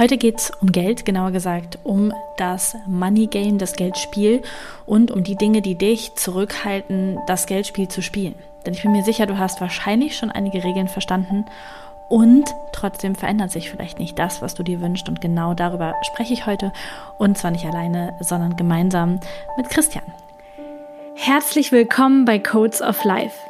Heute geht es um Geld, genauer gesagt um das Money Game, das Geldspiel und um die Dinge, die dich zurückhalten, das Geldspiel zu spielen. Denn ich bin mir sicher, du hast wahrscheinlich schon einige Regeln verstanden und trotzdem verändert sich vielleicht nicht das, was du dir wünschst. Und genau darüber spreche ich heute. Und zwar nicht alleine, sondern gemeinsam mit Christian. Herzlich willkommen bei Codes of Life.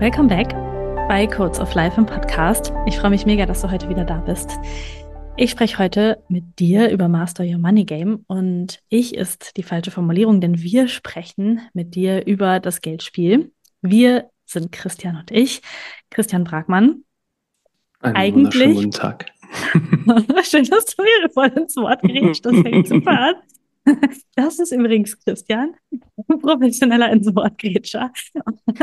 Welcome back bei Codes of Life im Podcast. Ich freue mich mega, dass du heute wieder da bist. Ich spreche heute mit dir über Master Your Money Game und ich ist die falsche Formulierung, denn wir sprechen mit dir über das Geldspiel. Wir sind Christian und ich, Christian Bragmann. Einen Eigentlich. Guten Tag. Schön, dass du mir voll ins Wort gerätscht. Das fängt super an. Das ist übrigens Christian, professioneller ins Wortgrätscher.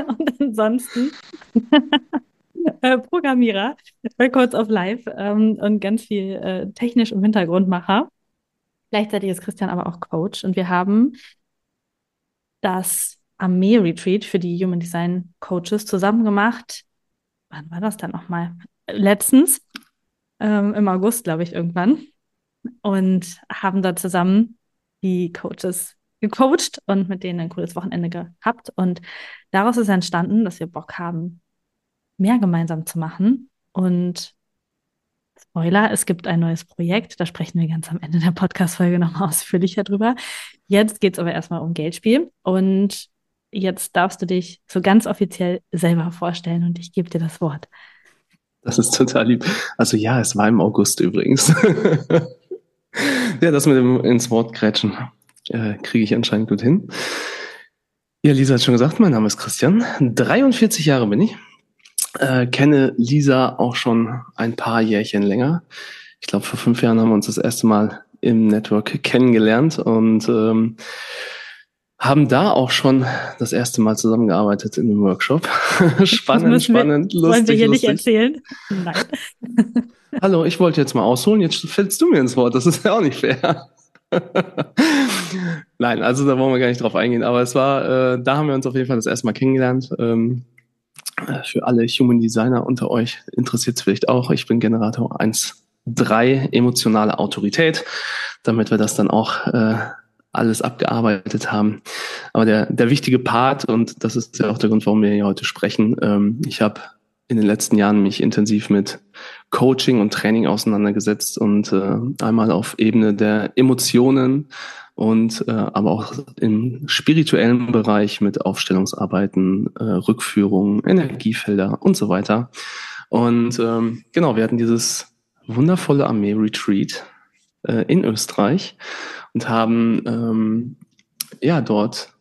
Und ansonsten äh, Programmierer bei of Life ähm, und ganz viel äh, technisch im Hintergrundmacher. Gleichzeitig ist Christian aber auch Coach und wir haben das Armee Retreat für die Human Design Coaches zusammen gemacht. Wann war das dann nochmal? Letztens, ähm, im August, glaube ich, irgendwann. Und haben da zusammen die Coaches gecoacht und mit denen ein cooles Wochenende gehabt. Und daraus ist entstanden, dass wir Bock haben, mehr gemeinsam zu machen. Und Spoiler, es gibt ein neues Projekt, da sprechen wir ganz am Ende der Podcast-Folge nochmal ausführlicher drüber. Jetzt geht es aber erstmal um Geldspiel. Und jetzt darfst du dich so ganz offiziell selber vorstellen und ich gebe dir das Wort. Das ist total lieb. Also ja, es war im August übrigens. ja, das mit dem ins Wort grätschen äh, kriege ich anscheinend gut hin. Ja, Lisa hat schon gesagt, mein Name ist Christian. 43 Jahre bin ich. Äh, kenne Lisa auch schon ein paar Jährchen länger. Ich glaube, vor fünf Jahren haben wir uns das erste Mal im Network kennengelernt und ähm, haben da auch schon das erste Mal zusammengearbeitet in einem Workshop. spannend, spannend, wir, lustig. Wollen wir hier lustig. nicht erzählen? Nein. Hallo, ich wollte jetzt mal ausholen, jetzt fällst du mir ins Wort. Das ist ja auch nicht fair. Nein, also da wollen wir gar nicht drauf eingehen. Aber es war, äh, da haben wir uns auf jeden Fall das erste Mal kennengelernt. Ähm, äh, für alle Human Designer unter euch interessiert es vielleicht auch. Ich bin Generator 1.3, emotionale Autorität, damit wir das dann auch äh, alles abgearbeitet haben. Aber der, der wichtige Part, und das ist ja auch der Grund, warum wir hier heute sprechen, ähm, ich habe in den letzten Jahren mich intensiv mit Coaching und Training auseinandergesetzt und äh, einmal auf Ebene der Emotionen und äh, aber auch im spirituellen Bereich mit Aufstellungsarbeiten, äh, Rückführungen, Energiefelder und so weiter. Und ähm, genau, wir hatten dieses wundervolle Armee-Retreat äh, in Österreich und haben ähm, ja dort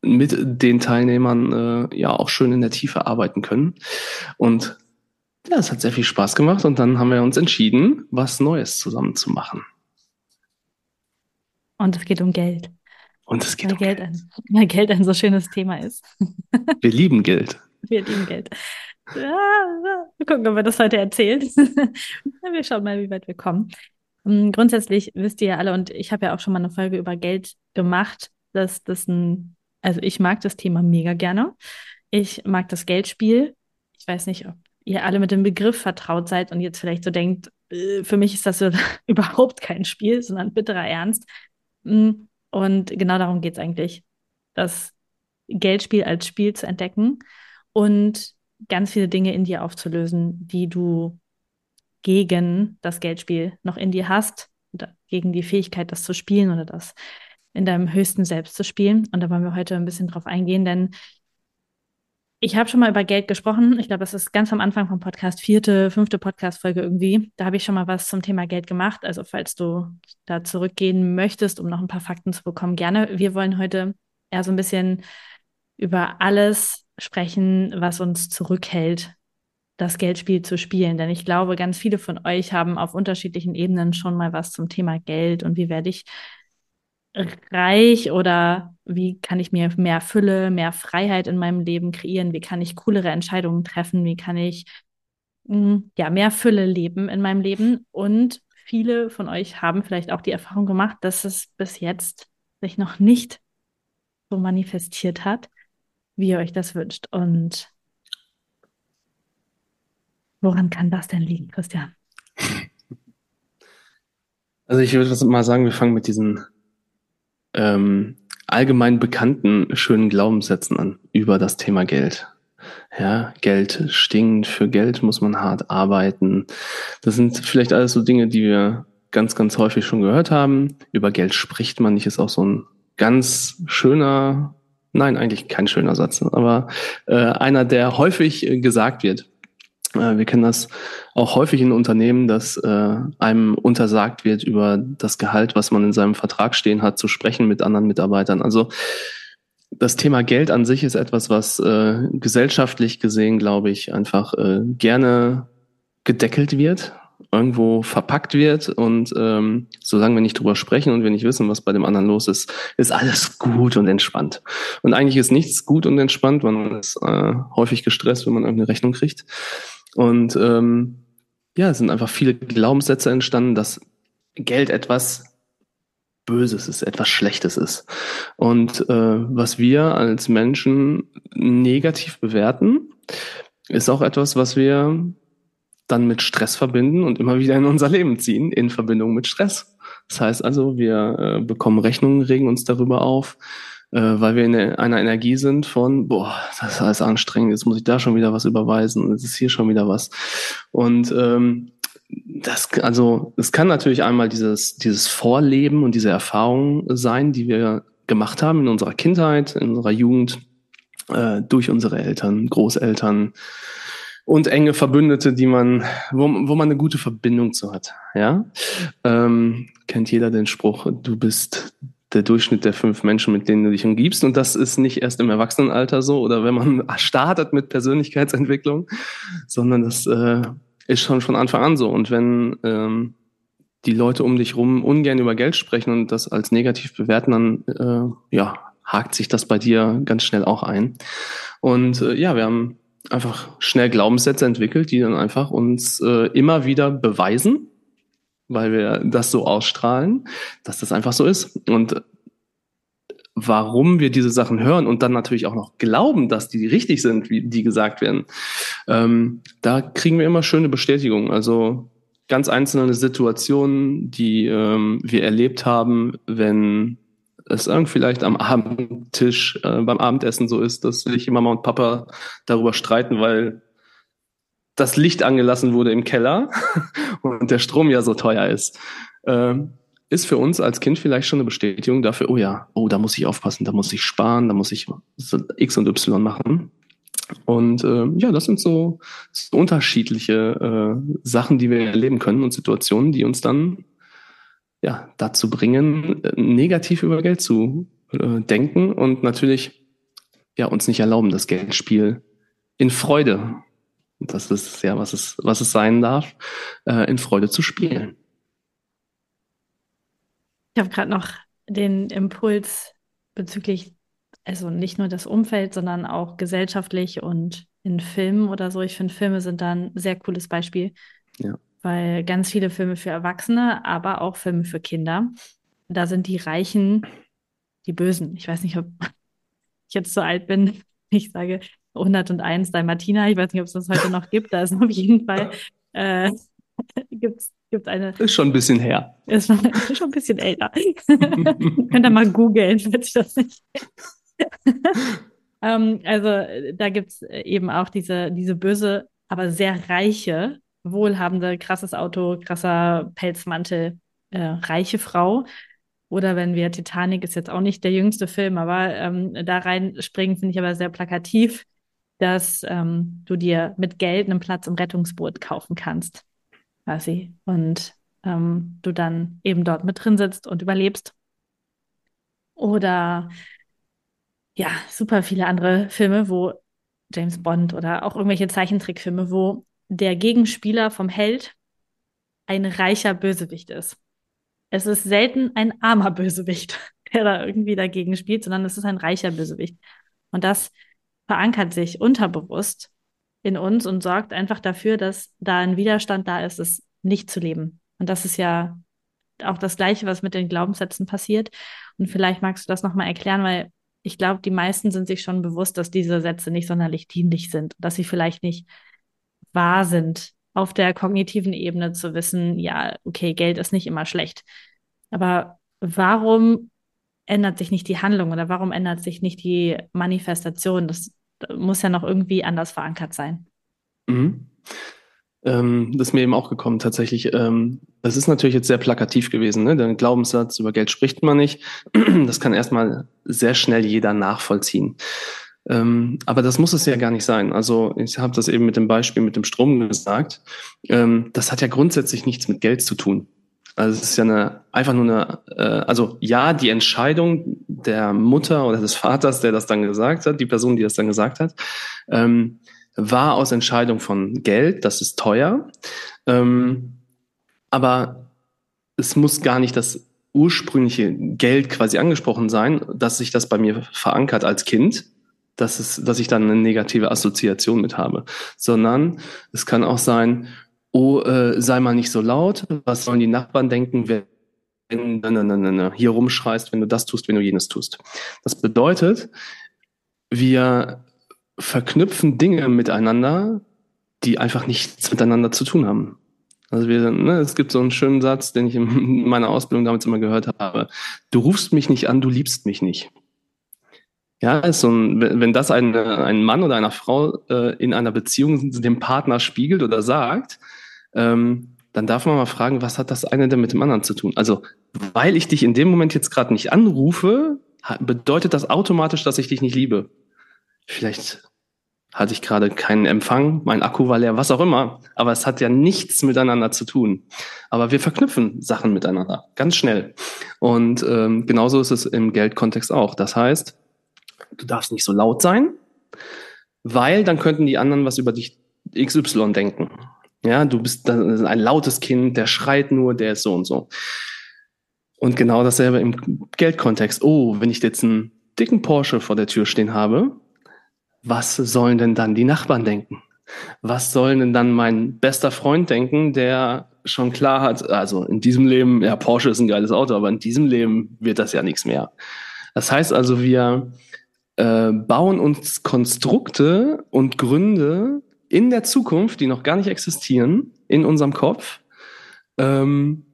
mit den Teilnehmern äh, ja auch schön in der Tiefe arbeiten können. Und ja, es hat sehr viel Spaß gemacht und dann haben wir uns entschieden, was Neues zusammen zu machen. Und es geht um Geld. Und es geht weil um Geld. Ein, weil Geld ein so schönes Thema ist. Wir lieben Geld. Wir lieben Geld. Ja, wir gucken, ob wir das heute erzählen. wir schauen mal, wie weit wir kommen. Ähm, grundsätzlich wisst ihr ja alle, und ich habe ja auch schon mal eine Folge über Geld gemacht, dass das ein also ich mag das Thema mega gerne. Ich mag das Geldspiel. Ich weiß nicht, ob ihr alle mit dem Begriff vertraut seid und jetzt vielleicht so denkt, äh, für mich ist das so überhaupt kein Spiel, sondern bitterer Ernst. Mm, und genau darum geht es eigentlich, das Geldspiel als Spiel zu entdecken und ganz viele Dinge in dir aufzulösen, die du gegen das Geldspiel noch in dir hast, gegen die Fähigkeit, das zu spielen oder das in deinem höchsten Selbst zu spielen. Und da wollen wir heute ein bisschen drauf eingehen, denn ich habe schon mal über Geld gesprochen. Ich glaube, das ist ganz am Anfang vom Podcast, vierte, fünfte Podcast-Folge irgendwie. Da habe ich schon mal was zum Thema Geld gemacht. Also falls du da zurückgehen möchtest, um noch ein paar Fakten zu bekommen, gerne. Wir wollen heute eher so ein bisschen über alles sprechen, was uns zurückhält, das Geldspiel zu spielen. Denn ich glaube, ganz viele von euch haben auf unterschiedlichen Ebenen schon mal was zum Thema Geld und wie werde ich reich oder wie kann ich mir mehr Fülle, mehr Freiheit in meinem Leben kreieren? Wie kann ich coolere Entscheidungen treffen? Wie kann ich hm, ja mehr Fülle leben in meinem Leben? Und viele von euch haben vielleicht auch die Erfahrung gemacht, dass es bis jetzt sich noch nicht so manifestiert hat, wie ihr euch das wünscht. Und woran kann das denn liegen, Christian? Also ich würde mal sagen, wir fangen mit diesen ähm, allgemein bekannten schönen Glaubenssätzen an über das Thema Geld. Ja, Geld stinkt, für Geld muss man hart arbeiten. Das sind vielleicht alles so Dinge, die wir ganz, ganz häufig schon gehört haben. Über Geld spricht man nicht, ist auch so ein ganz schöner, nein, eigentlich kein schöner Satz, aber äh, einer, der häufig gesagt wird. Äh, wir kennen das auch häufig in Unternehmen, dass äh, einem untersagt wird, über das Gehalt, was man in seinem Vertrag stehen hat, zu sprechen mit anderen Mitarbeitern. Also das Thema Geld an sich ist etwas, was äh, gesellschaftlich gesehen, glaube ich, einfach äh, gerne gedeckelt wird, irgendwo verpackt wird und ähm, solange wir nicht drüber sprechen und wir nicht wissen, was bei dem anderen los ist, ist alles gut und entspannt. Und eigentlich ist nichts gut und entspannt, weil man ist äh, häufig gestresst, wenn man irgendeine Rechnung kriegt. Und ähm, ja, es sind einfach viele Glaubenssätze entstanden, dass Geld etwas Böses ist, etwas Schlechtes ist. Und äh, was wir als Menschen negativ bewerten, ist auch etwas, was wir dann mit Stress verbinden und immer wieder in unser Leben ziehen, in Verbindung mit Stress. Das heißt also, wir äh, bekommen Rechnungen, regen uns darüber auf, äh, weil wir in einer Energie sind von, boah, das ist alles anstrengend, jetzt muss ich da schon wieder was überweisen und jetzt ist hier schon wieder was. Und ähm, das, also, es kann natürlich einmal dieses, dieses Vorleben und diese Erfahrung sein, die wir gemacht haben in unserer Kindheit, in unserer Jugend, äh, durch unsere Eltern, Großeltern und enge Verbündete, die man, wo, wo man eine gute Verbindung zu hat. Ja, ähm, kennt jeder den Spruch: Du bist der Durchschnitt der fünf Menschen, mit denen du dich umgibst. Und das ist nicht erst im Erwachsenenalter so oder wenn man startet mit Persönlichkeitsentwicklung, sondern das äh, ist schon von Anfang an so. Und wenn ähm, die Leute um dich rum ungern über Geld sprechen und das als negativ bewerten, dann äh, ja, hakt sich das bei dir ganz schnell auch ein. Und äh, ja, wir haben einfach schnell Glaubenssätze entwickelt, die dann einfach uns äh, immer wieder beweisen, weil wir das so ausstrahlen, dass das einfach so ist. Und warum wir diese Sachen hören und dann natürlich auch noch glauben, dass die richtig sind, wie die gesagt werden, ähm, da kriegen wir immer schöne Bestätigungen. Also ganz einzelne Situationen, die ähm, wir erlebt haben, wenn es irgendwie vielleicht am Abendtisch äh, beim Abendessen so ist, dass sich Mama und Papa darüber streiten, weil das Licht angelassen wurde im Keller und der Strom ja so teuer ist, äh, ist für uns als Kind vielleicht schon eine Bestätigung dafür, oh ja, oh, da muss ich aufpassen, da muss ich sparen, da muss ich X und Y machen. Und äh, ja, das sind so, so unterschiedliche äh, Sachen, die wir erleben können und Situationen, die uns dann ja dazu bringen, negativ über Geld zu äh, denken und natürlich ja uns nicht erlauben, das Geldspiel in Freude das ist ja, was es, was es sein darf, äh, in Freude zu spielen. Ich habe gerade noch den Impuls bezüglich, also nicht nur das Umfeld, sondern auch gesellschaftlich und in Filmen oder so. Ich finde, Filme sind da ein sehr cooles Beispiel. Ja. Weil ganz viele Filme für Erwachsene, aber auch Filme für Kinder. Da sind die Reichen die Bösen. Ich weiß nicht, ob ich jetzt so alt bin. Ich sage, 101 Dalmatiner. Ich weiß nicht, ob es das heute noch gibt. Da ist auf jeden Fall äh, gibt's gibt eine. Ist schon ein bisschen her. Ist schon, ist schon ein bisschen älter. Könnt ihr mal googeln, falls ich das nicht. ähm, also da gibt's eben auch diese diese böse, aber sehr reiche, wohlhabende, krasses Auto, krasser Pelzmantel, äh, reiche Frau, oder wenn wir Titanic ist jetzt auch nicht der jüngste Film, aber ähm, da reinspringen, finde ich aber sehr plakativ dass ähm, du dir mit Geld einen Platz im Rettungsboot kaufen kannst, quasi. Und ähm, du dann eben dort mit drin sitzt und überlebst. Oder ja, super viele andere Filme, wo James Bond oder auch irgendwelche Zeichentrickfilme, wo der Gegenspieler vom Held ein reicher Bösewicht ist. Es ist selten ein armer Bösewicht, der da irgendwie dagegen spielt, sondern es ist ein reicher Bösewicht. Und das verankert sich unterbewusst in uns und sorgt einfach dafür, dass da ein Widerstand da ist, es nicht zu leben. Und das ist ja auch das Gleiche, was mit den Glaubenssätzen passiert. Und vielleicht magst du das nochmal erklären, weil ich glaube, die meisten sind sich schon bewusst, dass diese Sätze nicht sonderlich dienlich sind, dass sie vielleicht nicht wahr sind, auf der kognitiven Ebene zu wissen, ja, okay, Geld ist nicht immer schlecht. Aber warum ändert sich nicht die Handlung oder warum ändert sich nicht die Manifestation? Das muss ja noch irgendwie anders verankert sein. Mhm. Ähm, das ist mir eben auch gekommen tatsächlich. Ähm, das ist natürlich jetzt sehr plakativ gewesen. Ne? Der Glaubenssatz über Geld spricht man nicht. Das kann erstmal sehr schnell jeder nachvollziehen. Ähm, aber das muss es ja gar nicht sein. Also ich habe das eben mit dem Beispiel mit dem Strom gesagt. Ähm, das hat ja grundsätzlich nichts mit Geld zu tun. Also es ist ja eine, einfach nur eine, äh, also ja, die Entscheidung der Mutter oder des Vaters, der das dann gesagt hat, die Person, die das dann gesagt hat, ähm, war aus Entscheidung von Geld, das ist teuer. Ähm, aber es muss gar nicht das ursprüngliche Geld quasi angesprochen sein, dass sich das bei mir verankert als Kind, dass, es, dass ich dann eine negative Assoziation mit habe, sondern es kann auch sein, oh, äh, sei mal nicht so laut, was sollen die Nachbarn denken, wenn ne, ne, ne, ne, hier rumschreist, wenn du das tust, wenn du jenes tust. Das bedeutet, wir verknüpfen Dinge miteinander, die einfach nichts miteinander zu tun haben. Also wir, ne, es gibt so einen schönen Satz, den ich in meiner Ausbildung damals immer gehört habe. Du rufst mich nicht an, du liebst mich nicht. Ja, ist so ein, wenn das ein, ein Mann oder einer Frau äh, in einer Beziehung dem Partner spiegelt oder sagt, ähm, dann darf man mal fragen, was hat das eine denn mit dem anderen zu tun? Also, weil ich dich in dem Moment jetzt gerade nicht anrufe, bedeutet das automatisch, dass ich dich nicht liebe. Vielleicht hatte ich gerade keinen Empfang, mein Akku war leer, was auch immer. Aber es hat ja nichts miteinander zu tun. Aber wir verknüpfen Sachen miteinander, ganz schnell. Und ähm, genauso ist es im Geldkontext auch. Das heißt, du darfst nicht so laut sein, weil dann könnten die anderen was über dich XY denken. Ja, du bist ein lautes Kind, der schreit nur, der ist so und so. Und genau dasselbe im Geldkontext. Oh, wenn ich jetzt einen dicken Porsche vor der Tür stehen habe, was sollen denn dann die Nachbarn denken? Was sollen denn dann mein bester Freund denken, der schon klar hat, also in diesem Leben, ja, Porsche ist ein geiles Auto, aber in diesem Leben wird das ja nichts mehr. Das heißt also, wir äh, bauen uns Konstrukte und Gründe in der Zukunft, die noch gar nicht existieren, in unserem Kopf, ähm,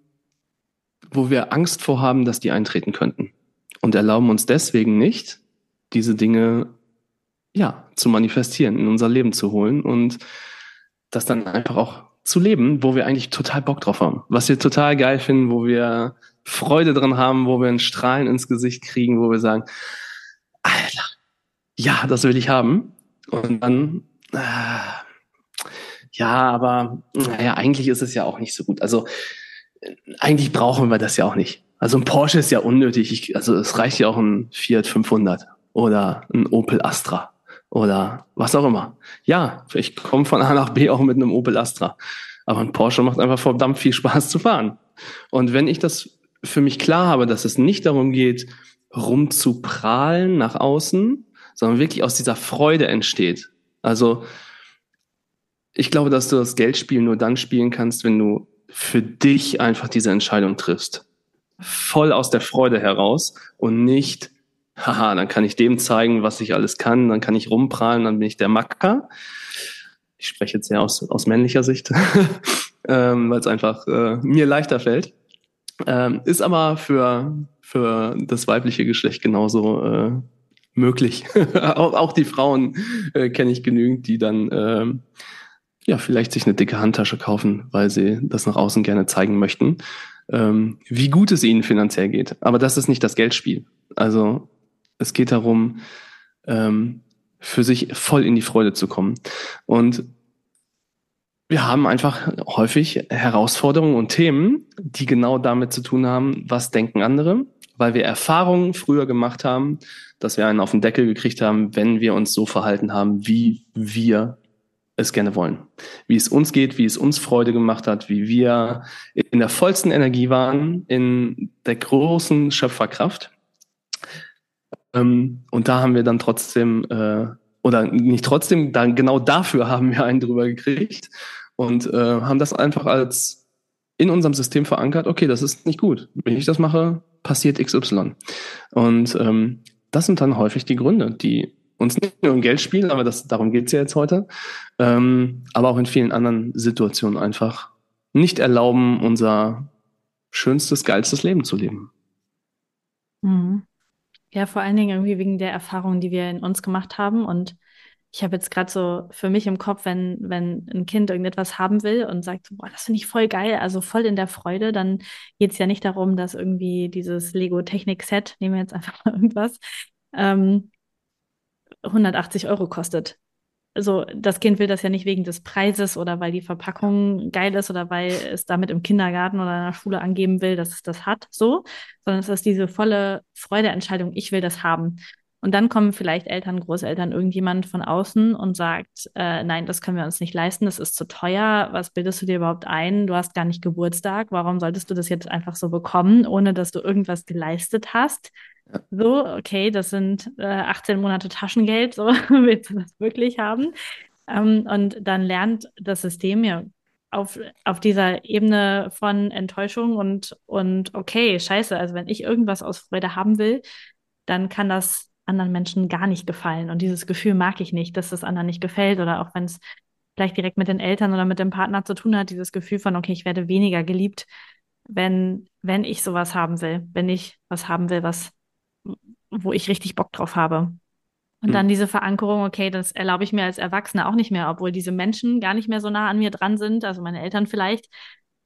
wo wir Angst vorhaben, dass die eintreten könnten. Und erlauben uns deswegen nicht, diese Dinge ja, zu manifestieren, in unser Leben zu holen und das dann einfach auch zu leben, wo wir eigentlich total Bock drauf haben, was wir total geil finden, wo wir Freude dran haben, wo wir ein Strahlen ins Gesicht kriegen, wo wir sagen, Alter, ja, das will ich haben. Und dann, äh, ja, aber naja, eigentlich ist es ja auch nicht so gut. Also eigentlich brauchen wir das ja auch nicht. Also ein Porsche ist ja unnötig. Ich, also es reicht ja auch ein Fiat 500 oder ein Opel Astra oder was auch immer. Ja, ich komme von A nach B auch mit einem Opel Astra. Aber ein Porsche macht einfach verdammt viel Spaß zu fahren. Und wenn ich das für mich klar habe, dass es nicht darum geht, rumzuprahlen nach außen, sondern wirklich aus dieser Freude entsteht. Also ich glaube, dass du das Geldspiel nur dann spielen kannst, wenn du für dich einfach diese Entscheidung triffst. Voll aus der Freude heraus und nicht haha, dann kann ich dem zeigen, was ich alles kann, dann kann ich rumprallen, dann bin ich der Macker. Ich spreche jetzt ja aus, aus männlicher Sicht, ähm, weil es einfach äh, mir leichter fällt. Ähm, ist aber für, für das weibliche Geschlecht genauso äh, möglich. auch, auch die Frauen äh, kenne ich genügend, die dann ähm, ja vielleicht sich eine dicke Handtasche kaufen, weil sie das nach außen gerne zeigen möchten, ähm, wie gut es ihnen finanziell geht. Aber das ist nicht das Geldspiel. Also es geht darum, ähm, für sich voll in die Freude zu kommen. Und wir haben einfach häufig Herausforderungen und Themen, die genau damit zu tun haben, was denken andere, weil wir Erfahrungen früher gemacht haben, dass wir einen auf den Deckel gekriegt haben, wenn wir uns so verhalten haben, wie wir es gerne wollen. Wie es uns geht, wie es uns Freude gemacht hat, wie wir in der vollsten Energie waren, in der großen Schöpferkraft. Ähm, und da haben wir dann trotzdem, äh, oder nicht trotzdem, dann genau dafür haben wir einen drüber gekriegt und äh, haben das einfach als in unserem System verankert, okay, das ist nicht gut. Wenn ich das mache, passiert XY. Und ähm, das sind dann häufig die Gründe, die uns nicht nur im Geld spielen, aber das, darum geht's ja jetzt heute, ähm, aber auch in vielen anderen Situationen einfach nicht erlauben, unser schönstes, geilstes Leben zu leben. Mhm. Ja, vor allen Dingen irgendwie wegen der Erfahrungen, die wir in uns gemacht haben. Und ich habe jetzt gerade so für mich im Kopf, wenn, wenn ein Kind irgendetwas haben will und sagt, boah, das finde ich voll geil, also voll in der Freude, dann geht es ja nicht darum, dass irgendwie dieses Lego-Technik-Set, nehmen wir jetzt einfach mal irgendwas, ähm, 180 Euro kostet. Also das Kind will das ja nicht wegen des Preises oder weil die Verpackung geil ist oder weil es damit im Kindergarten oder in der Schule angeben will, dass es das hat, so, sondern es ist diese volle Freudeentscheidung, ich will das haben. Und dann kommen vielleicht Eltern, Großeltern, irgendjemand von außen und sagt, äh, nein, das können wir uns nicht leisten, das ist zu teuer. Was bildest du dir überhaupt ein? Du hast gar nicht Geburtstag. Warum solltest du das jetzt einfach so bekommen, ohne dass du irgendwas geleistet hast? So, okay, das sind äh, 18 Monate Taschengeld, so willst du das wirklich haben? Ähm, und dann lernt das System ja auf, auf dieser Ebene von Enttäuschung und, und okay, scheiße, also wenn ich irgendwas aus Freude haben will, dann kann das anderen Menschen gar nicht gefallen. Und dieses Gefühl mag ich nicht, dass es anderen nicht gefällt oder auch wenn es vielleicht direkt mit den Eltern oder mit dem Partner zu tun hat, dieses Gefühl von, okay, ich werde weniger geliebt, wenn, wenn ich sowas haben will, wenn ich was haben will, was wo ich richtig Bock drauf habe. Und dann hm. diese Verankerung, okay, das erlaube ich mir als Erwachsene auch nicht mehr, obwohl diese Menschen gar nicht mehr so nah an mir dran sind, also meine Eltern vielleicht,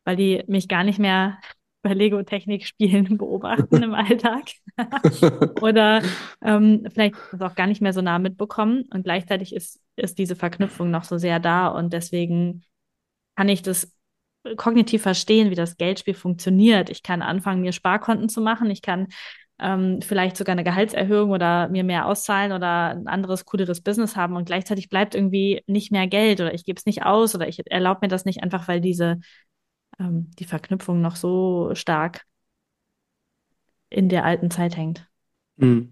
weil die mich gar nicht mehr bei Lego-Technik-Spielen beobachten im Alltag. Oder ähm, vielleicht auch gar nicht mehr so nah mitbekommen. Und gleichzeitig ist, ist diese Verknüpfung noch so sehr da. Und deswegen kann ich das kognitiv verstehen, wie das Geldspiel funktioniert. Ich kann anfangen, mir Sparkonten zu machen. Ich kann ähm, vielleicht sogar eine Gehaltserhöhung oder mir mehr auszahlen oder ein anderes, cooleres Business haben und gleichzeitig bleibt irgendwie nicht mehr Geld oder ich gebe es nicht aus oder ich erlaube mir das nicht einfach, weil diese ähm, die Verknüpfung noch so stark in der alten Zeit hängt. Mhm.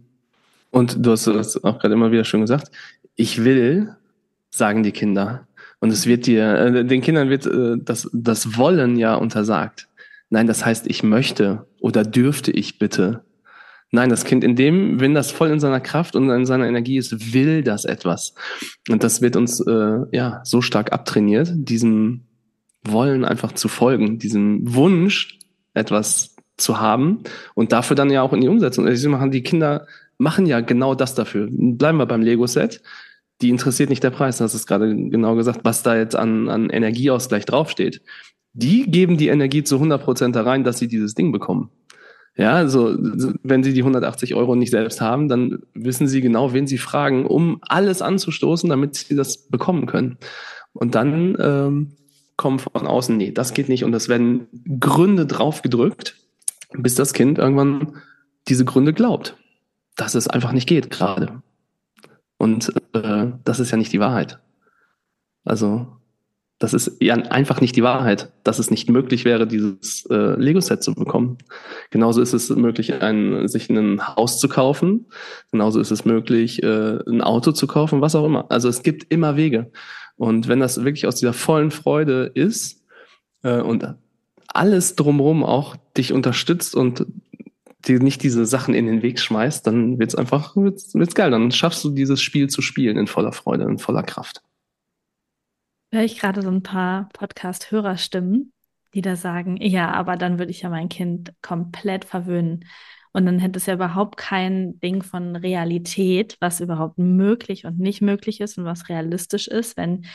Und du hast es auch gerade immer wieder schön gesagt. Ich will, sagen die Kinder. Und es wird dir, äh, den Kindern wird äh, das, das Wollen ja untersagt. Nein, das heißt, ich möchte oder dürfte ich bitte. Nein, das Kind in dem, wenn das voll in seiner Kraft und in seiner Energie ist, will das etwas. Und das wird uns äh, ja so stark abtrainiert, diesem Wollen einfach zu folgen, diesem Wunsch, etwas zu haben und dafür dann ja auch in die Umsetzung. Also machen die Kinder machen ja genau das dafür. Bleiben wir beim Lego-Set. Die interessiert nicht der Preis, das ist gerade genau gesagt, was da jetzt an, an Energieausgleich draufsteht. Die geben die Energie zu 100 Prozent da rein, dass sie dieses Ding bekommen. Ja, also wenn Sie die 180 Euro nicht selbst haben, dann wissen Sie genau, wen Sie fragen, um alles anzustoßen, damit Sie das bekommen können. Und dann ähm, kommen von außen, nee, das geht nicht. Und es werden Gründe draufgedrückt, bis das Kind irgendwann diese Gründe glaubt, dass es einfach nicht geht gerade. Und äh, das ist ja nicht die Wahrheit. Also das ist ja einfach nicht die Wahrheit, dass es nicht möglich wäre, dieses äh, Lego-Set zu bekommen. Genauso ist es möglich, ein, sich ein Haus zu kaufen. Genauso ist es möglich, äh, ein Auto zu kaufen, was auch immer. Also es gibt immer Wege. Und wenn das wirklich aus dieser vollen Freude ist äh, und alles drumherum auch dich unterstützt und dir nicht diese Sachen in den Weg schmeißt, dann wird's einfach wird's, wird's geil. Dann schaffst du dieses Spiel zu spielen in voller Freude, in voller Kraft höre ich gerade so ein paar Podcast-Hörerstimmen, die da sagen, ja, aber dann würde ich ja mein Kind komplett verwöhnen. Und dann hätte es ja überhaupt kein Ding von Realität, was überhaupt möglich und nicht möglich ist und was realistisch ist, wenn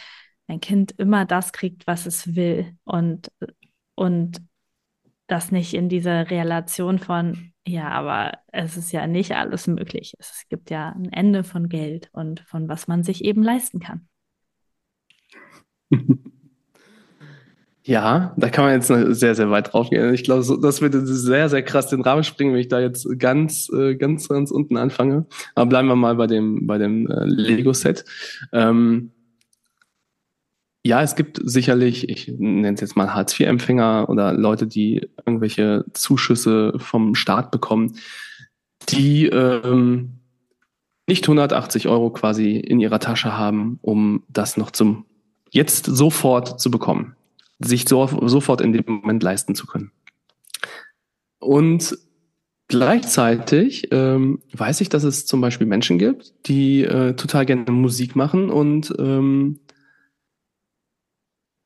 ein Kind immer das kriegt, was es will und, und das nicht in dieser Relation von Ja, aber es ist ja nicht alles möglich. Es gibt ja ein Ende von Geld und von was man sich eben leisten kann. Ja, da kann man jetzt sehr, sehr weit drauf gehen. Ich glaube, das würde sehr, sehr krass den Rahmen springen, wenn ich da jetzt ganz, äh, ganz, ganz unten anfange. Aber bleiben wir mal bei dem, bei dem äh, Lego-Set. Ähm, ja, es gibt sicherlich, ich nenne es jetzt mal Hartz-IV-Empfänger oder Leute, die irgendwelche Zuschüsse vom Staat bekommen, die ähm, nicht 180 Euro quasi in ihrer Tasche haben, um das noch zum jetzt sofort zu bekommen sich so, sofort in dem Moment leisten zu können. Und gleichzeitig ähm, weiß ich, dass es zum Beispiel Menschen gibt, die äh, total gerne Musik machen und ähm,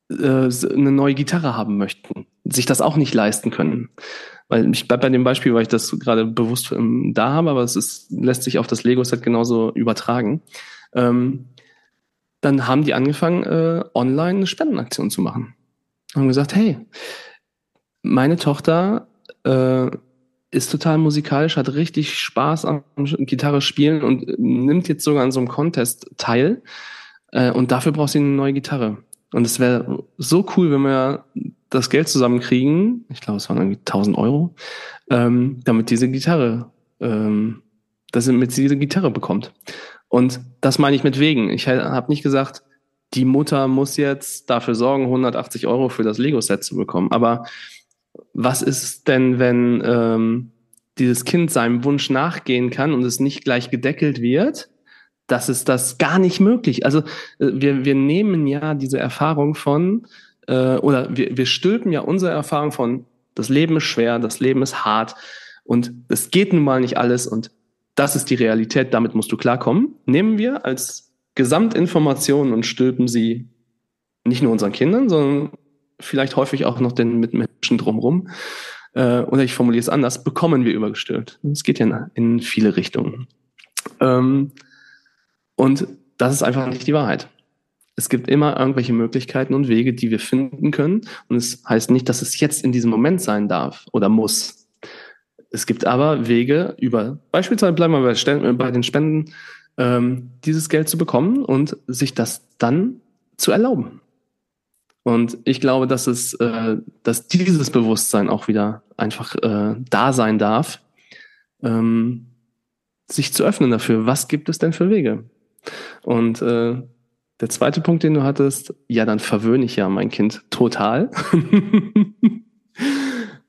äh, eine neue Gitarre haben möchten, sich das auch nicht leisten können. Weil ich bleib bei dem Beispiel, weil ich das gerade bewusst ähm, da habe, aber es ist, lässt sich auf das Lego-Set genauso übertragen. Ähm, dann haben die angefangen, äh, online eine Spendenaktion zu machen haben gesagt, hey, meine Tochter äh, ist total musikalisch, hat richtig Spaß am Gitarre spielen und nimmt jetzt sogar an so einem Contest teil. Äh, und dafür braucht sie eine neue Gitarre. Und es wäre so cool, wenn wir das Geld zusammenkriegen, ich glaube, es waren irgendwie 1000 Euro, ähm, damit diese Gitarre, ähm, dass sie mit diese Gitarre bekommt. Und das meine ich mit wegen. Ich habe nicht gesagt, die Mutter muss jetzt dafür sorgen, 180 Euro für das Lego-Set zu bekommen. Aber was ist denn, wenn ähm, dieses Kind seinem Wunsch nachgehen kann und es nicht gleich gedeckelt wird? Das ist das gar nicht möglich. Also äh, wir, wir nehmen ja diese Erfahrung von, äh, oder wir, wir stülpen ja unsere Erfahrung von, das Leben ist schwer, das Leben ist hart und es geht nun mal nicht alles und das ist die Realität, damit musst du klarkommen. Nehmen wir als Gesamtinformationen und stülpen sie nicht nur unseren Kindern, sondern vielleicht häufig auch noch den Mitmenschen drumherum. Äh, oder ich formuliere es anders, bekommen wir übergestülpt. Es geht ja in viele Richtungen. Ähm, und das ist einfach nicht die Wahrheit. Es gibt immer irgendwelche Möglichkeiten und Wege, die wir finden können. Und es heißt nicht, dass es jetzt in diesem Moment sein darf oder muss. Es gibt aber Wege über, beispielsweise bleiben wir bei, bei den Spenden, ähm, dieses Geld zu bekommen und sich das dann zu erlauben. Und ich glaube, dass es, äh, dass dieses Bewusstsein auch wieder einfach äh, da sein darf, ähm, sich zu öffnen dafür. Was gibt es denn für Wege? Und äh, der zweite Punkt, den du hattest, ja, dann verwöhne ich ja mein Kind total.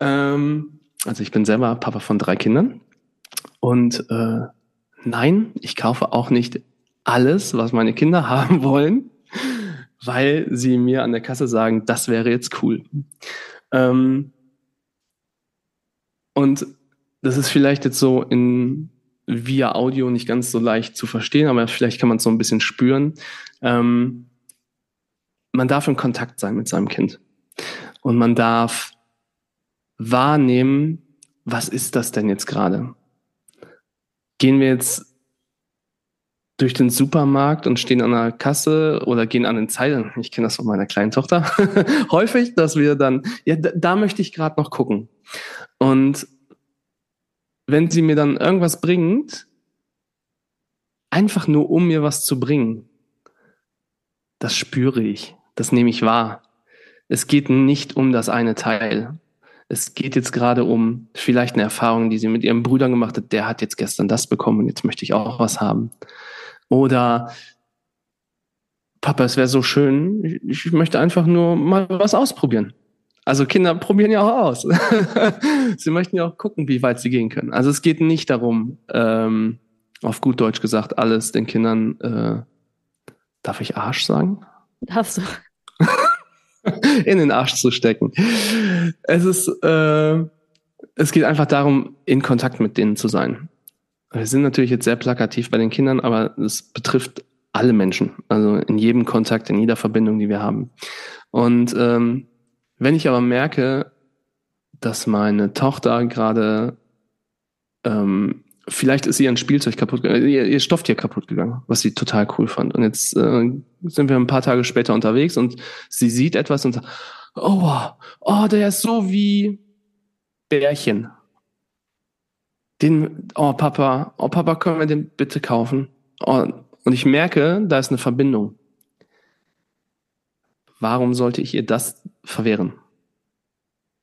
ähm, also ich bin selber Papa von drei Kindern und äh, nein, ich kaufe auch nicht alles, was meine Kinder haben wollen, weil sie mir an der Kasse sagen, das wäre jetzt cool. Ähm, und das ist vielleicht jetzt so in via Audio nicht ganz so leicht zu verstehen, aber vielleicht kann man es so ein bisschen spüren. Ähm, man darf in Kontakt sein mit seinem Kind und man darf wahrnehmen, was ist das denn jetzt gerade? gehen wir jetzt durch den Supermarkt und stehen an der Kasse oder gehen an den Zeilen. Ich kenne das von meiner kleinen Tochter häufig, dass wir dann, ja, da, da möchte ich gerade noch gucken. Und wenn sie mir dann irgendwas bringt, einfach nur um mir was zu bringen, das spüre ich, das nehme ich wahr. Es geht nicht um das eine Teil es geht jetzt gerade um vielleicht eine Erfahrung, die sie mit ihrem Bruder gemacht hat, der hat jetzt gestern das bekommen und jetzt möchte ich auch was haben. Oder Papa, es wäre so schön, ich möchte einfach nur mal was ausprobieren. Also Kinder probieren ja auch aus. sie möchten ja auch gucken, wie weit sie gehen können. Also es geht nicht darum, ähm, auf gut Deutsch gesagt, alles den Kindern, äh, darf ich Arsch sagen? Darfst du. in den Arsch zu stecken. Es ist, äh, es geht einfach darum, in Kontakt mit denen zu sein. Wir sind natürlich jetzt sehr plakativ bei den Kindern, aber es betrifft alle Menschen, also in jedem Kontakt, in jeder Verbindung, die wir haben. Und ähm, wenn ich aber merke, dass meine Tochter gerade ähm, vielleicht ist ihr ein Spielzeug kaputt gegangen, ihr, ihr Stofftier kaputt gegangen, was sie total cool fand. Und jetzt äh, sind wir ein paar Tage später unterwegs und sie sieht etwas und sagt, oh, oh, der ist so wie Bärchen. den, oh Papa, oh Papa, können wir den bitte kaufen? Oh, und ich merke, da ist eine Verbindung. Warum sollte ich ihr das verwehren?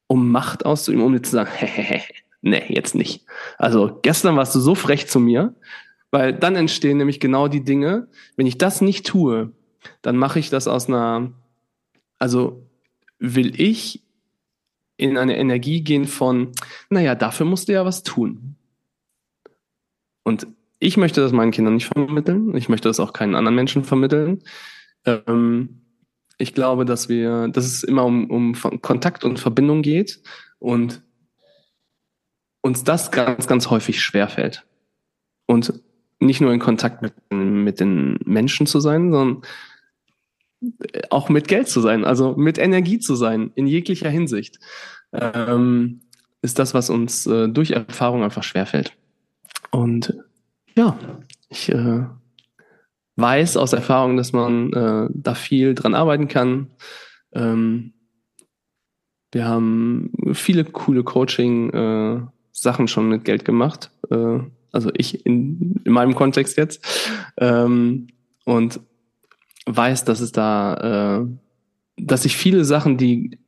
Um Macht auszuüben, um dir zu sagen, hehehe, nee, jetzt nicht. Also gestern warst du so frech zu mir, weil dann entstehen nämlich genau die Dinge, wenn ich das nicht tue, dann mache ich das aus einer, also will ich in eine Energie gehen von, naja, dafür musst du ja was tun. Und ich möchte das meinen Kindern nicht vermitteln. Ich möchte das auch keinen anderen Menschen vermitteln. Ähm, ich glaube, dass wir, dass es immer um, um Kontakt und Verbindung geht und uns das ganz, ganz häufig schwerfällt. Und nicht nur in Kontakt mit, mit den Menschen zu sein, sondern auch mit Geld zu sein, also mit Energie zu sein, in jeglicher Hinsicht, ähm, ist das, was uns äh, durch Erfahrung einfach schwerfällt. Und ja, ich äh, weiß aus Erfahrung, dass man äh, da viel dran arbeiten kann. Ähm, wir haben viele coole Coaching-Sachen äh, schon mit Geld gemacht. Äh, also ich in, in meinem Kontext jetzt. Ähm, und weiß, dass es da, äh, dass sich viele Sachen, die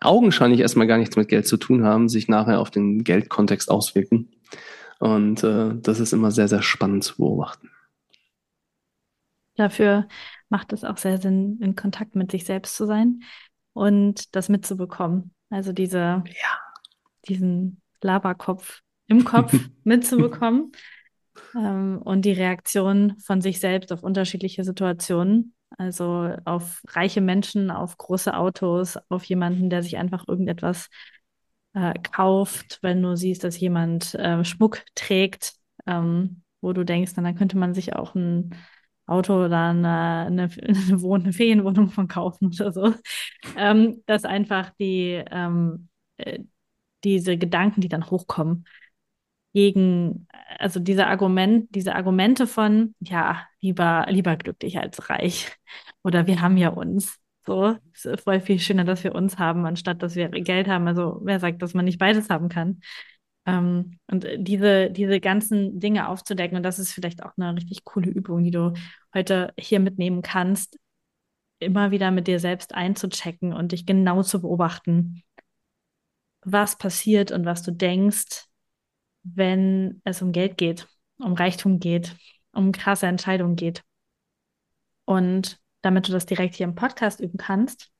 augenscheinlich erstmal gar nichts mit Geld zu tun haben, sich nachher auf den Geldkontext auswirken. Und äh, das ist immer sehr, sehr spannend zu beobachten. Dafür macht es auch sehr Sinn, in Kontakt mit sich selbst zu sein und das mitzubekommen. Also diese, ja. diesen Laberkopf im Kopf mitzubekommen ähm, und die Reaktion von sich selbst auf unterschiedliche Situationen. Also auf reiche Menschen, auf große Autos, auf jemanden, der sich einfach irgendetwas äh, kauft, wenn du siehst, dass jemand äh, Schmuck trägt, ähm, wo du denkst, dann könnte man sich auch ein Auto oder eine, eine, eine, Wohn eine Ferienwohnung von kaufen oder so. Ähm, dass einfach die, ähm, äh, diese Gedanken, die dann hochkommen, gegen, also diese Argument, diese Argumente von, ja, lieber, lieber glücklich als reich. Oder wir haben ja uns. So, es ist voll viel schöner, dass wir uns haben, anstatt dass wir Geld haben. Also wer sagt, dass man nicht beides haben kann? Ähm, und diese, diese ganzen Dinge aufzudecken, und das ist vielleicht auch eine richtig coole Übung, die du heute hier mitnehmen kannst, immer wieder mit dir selbst einzuchecken und dich genau zu beobachten, was passiert und was du denkst, wenn es um Geld geht, um Reichtum geht, um krasse Entscheidungen geht. Und damit du das direkt hier im Podcast üben kannst,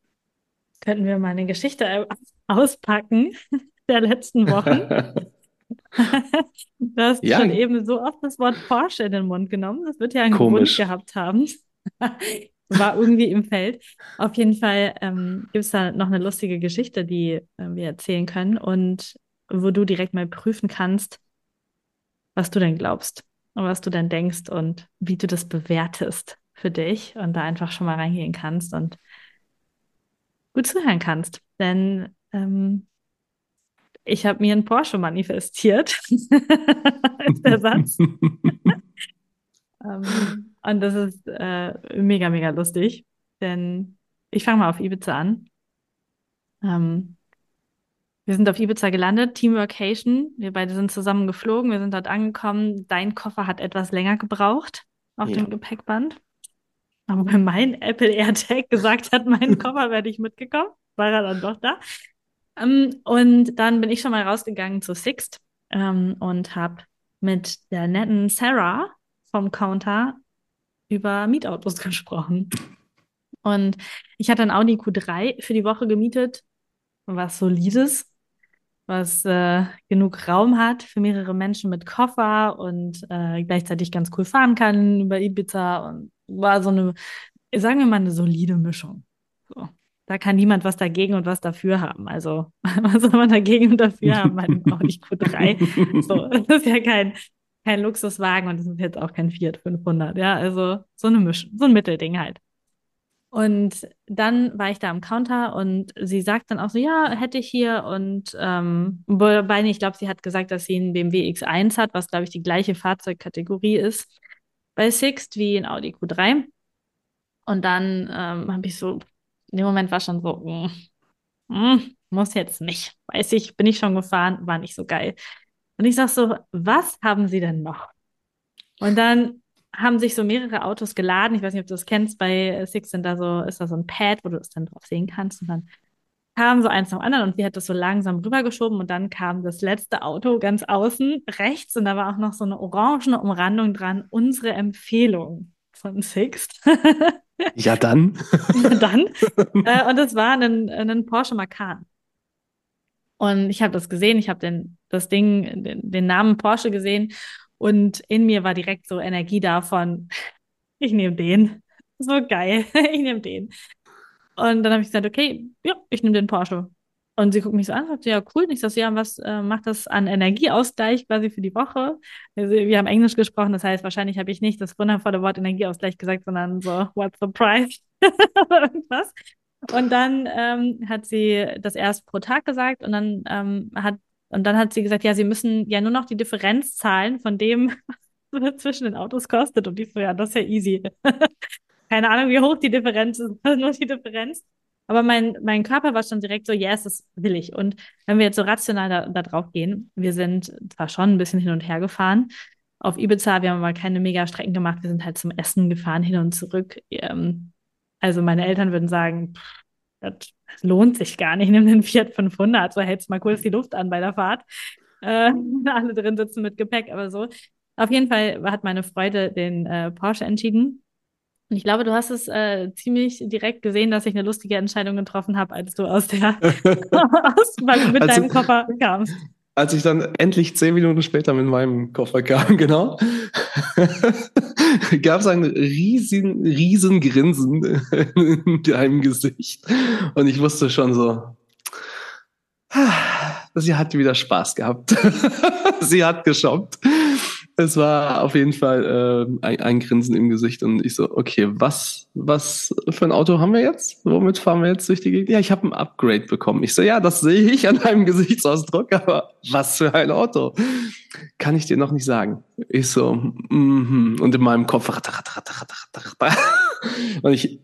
könnten wir mal eine Geschichte auspacken der letzten Wochen. du hast ja. schon eben so oft das Wort Porsche in den Mund genommen. Das wird ja einen Komisch. Grund gehabt haben. War irgendwie im Feld. Auf jeden Fall ähm, gibt es da noch eine lustige Geschichte, die äh, wir erzählen können und wo du direkt mal prüfen kannst, was du denn glaubst und was du denn denkst und wie du das bewertest für dich und da einfach schon mal reingehen kannst und gut zuhören kannst. Denn ähm, ich habe mir einen Porsche manifestiert, ist der Satz. ähm, und das ist äh, mega, mega lustig, denn ich fange mal auf Ibiza an. Ähm, wir sind auf Ibiza gelandet, Teamworkation. Wir beide sind zusammen geflogen, wir sind dort angekommen. Dein Koffer hat etwas länger gebraucht auf ja. dem Gepäckband. Aber wenn mein Apple AirTag gesagt hat, meinen Koffer werde ich mitgekommen, war er dann doch da. Um, ähm, und dann bin ich schon mal rausgegangen zu Sixt um, ähm, und habe mit der netten Sarah vom Counter über Mietautos gesprochen. Und ich hatte ein Audi Q3 für die Woche gemietet, was solides, was äh, genug Raum hat für mehrere Menschen mit Koffer und äh, gleichzeitig ganz cool fahren kann über Ibiza und war so eine, sagen wir mal, eine solide Mischung. So. Da kann niemand was dagegen und was dafür haben. Also, was soll man dagegen und dafür haben? Man auch nicht Q3. So, das ist ja kein, kein Luxuswagen und das ist jetzt auch kein Fiat 500. Ja, also so eine Mischung, so ein Mittelding halt. Und dann war ich da am Counter und sie sagt dann auch so, ja, hätte ich hier. Und ähm, wobei, ich glaube, sie hat gesagt, dass sie einen BMW X1 hat, was, glaube ich, die gleiche Fahrzeugkategorie ist bei Sixt wie ein Audi Q3. Und dann ähm, habe ich so, in dem Moment war schon so, mm, mm, muss jetzt nicht. Weiß ich, bin ich schon gefahren, war nicht so geil. Und ich sag so, was haben Sie denn noch? Und dann haben sich so mehrere Autos geladen. Ich weiß nicht, ob du das kennst. Bei Six sind da so, ist da so ein Pad, wo du es dann drauf sehen kannst. Und dann kam so eins nach dem anderen und sie hat das so langsam rübergeschoben und dann kam das letzte Auto ganz außen rechts und da war auch noch so eine orangene Umrandung dran. Unsere Empfehlung von Sixt. ja, dann. dann. Äh, und es war ein, ein Porsche Macan. Und ich habe das gesehen, ich habe den, das Ding, den, den Namen Porsche gesehen und in mir war direkt so Energie davon, ich nehme den. So geil, ich nehme den. Und dann habe ich gesagt, okay, ja, ich nehme den Porsche. Und sie guckt mich so an, sagt, ja, cool. Und ich sage, ja, was äh, macht das an Energieausgleich quasi für die Woche? Also, wir haben Englisch gesprochen, das heißt, wahrscheinlich habe ich nicht das wundervolle Wort Energieausgleich gesagt, sondern so, what's the price? irgendwas. Und dann ähm, hat sie das erst pro Tag gesagt und dann ähm, hat und dann hat sie gesagt, ja, sie müssen ja nur noch die Differenz zahlen von dem, was zwischen den Autos kostet. Und ich so, ja, das ist ja easy. Keine Ahnung, wie hoch die Differenz ist, nur die Differenz. Aber mein, mein Körper war schon direkt so, yes, das will ich. Und wenn wir jetzt so rational da, da drauf gehen, wir sind zwar schon ein bisschen hin und her gefahren. Auf Ibiza, wir haben aber keine Mega-Strecken gemacht. Wir sind halt zum Essen gefahren, hin und zurück. Ähm, also meine Eltern würden sagen, pff, das lohnt sich gar nicht. Nimm den Fiat 500, so hältst mal kurz die Luft an bei der Fahrt. Äh, alle drin sitzen mit Gepäck, aber so. Auf jeden Fall hat meine Freude den äh, Porsche entschieden. Und ich glaube, du hast es äh, ziemlich direkt gesehen, dass ich eine lustige Entscheidung getroffen habe, als du aus der aus, mit also, deinem Koffer kamst. Als ich dann endlich zehn Minuten später mit meinem Koffer kam, genau, gab es ein riesen, riesen Grinsen in deinem Gesicht. Und ich wusste schon so, sie hat wieder Spaß gehabt. sie hat geshoppt es war auf jeden Fall äh, ein, ein, Grinsen im Gesicht und ich so, okay, was, was für ein Auto haben wir jetzt? Womit fahren wir jetzt durch die Gegend? Ja, ich habe ein Upgrade bekommen. Ich so, ja, das sehe ich an deinem Gesichtsausdruck, aber was für ein Auto? Kann ich dir noch nicht sagen. Ich so, mm -hmm. und in meinem Kopf, und ich,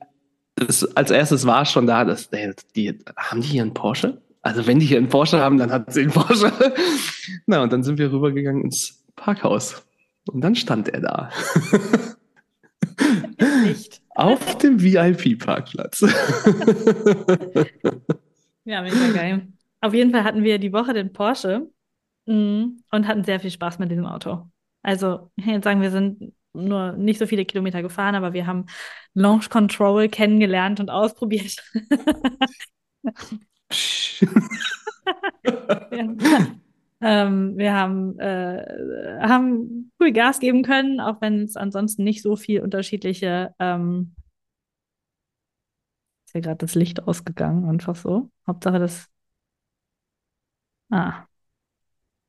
das, als erstes war schon da, dass die, haben die hier einen Porsche? Also wenn die hier einen Porsche haben, dann hat sie einen Porsche. Na, und dann sind wir rübergegangen ins Parkhaus. Und dann stand er da. Nicht. Auf dem VIP-Parkplatz. ja, mega geil. Auf jeden Fall hatten wir die Woche den Porsche mm, und hatten sehr viel Spaß mit diesem Auto. Also, ich kann jetzt sagen, wir sind nur nicht so viele Kilometer gefahren, aber wir haben Launch Control kennengelernt und ausprobiert. ja. Ähm, wir haben, äh, haben cool Gas geben können, auch wenn es ansonsten nicht so viel unterschiedliche. Ähm, ist ja gerade das Licht ausgegangen, einfach so. Hauptsache das. Ah.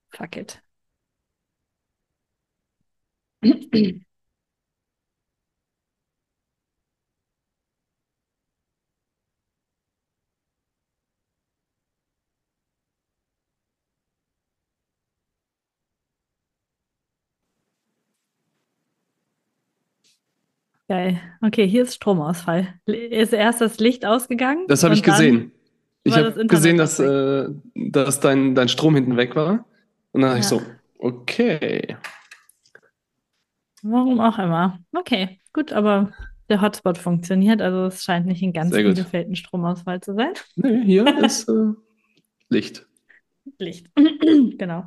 Fuck it. Geil. Okay, hier ist Stromausfall. Ist erst das Licht ausgegangen? Das habe ich gesehen. Ich habe gesehen, dass, äh, dass dein, dein Strom hinten weg war. Und dann ja. dachte ich so, okay. Warum auch immer. Okay, gut, aber der Hotspot funktioniert, also es scheint nicht in ganz Bielefeld ein Stromausfall zu sein. Nee, hier ist äh, Licht. Licht, genau.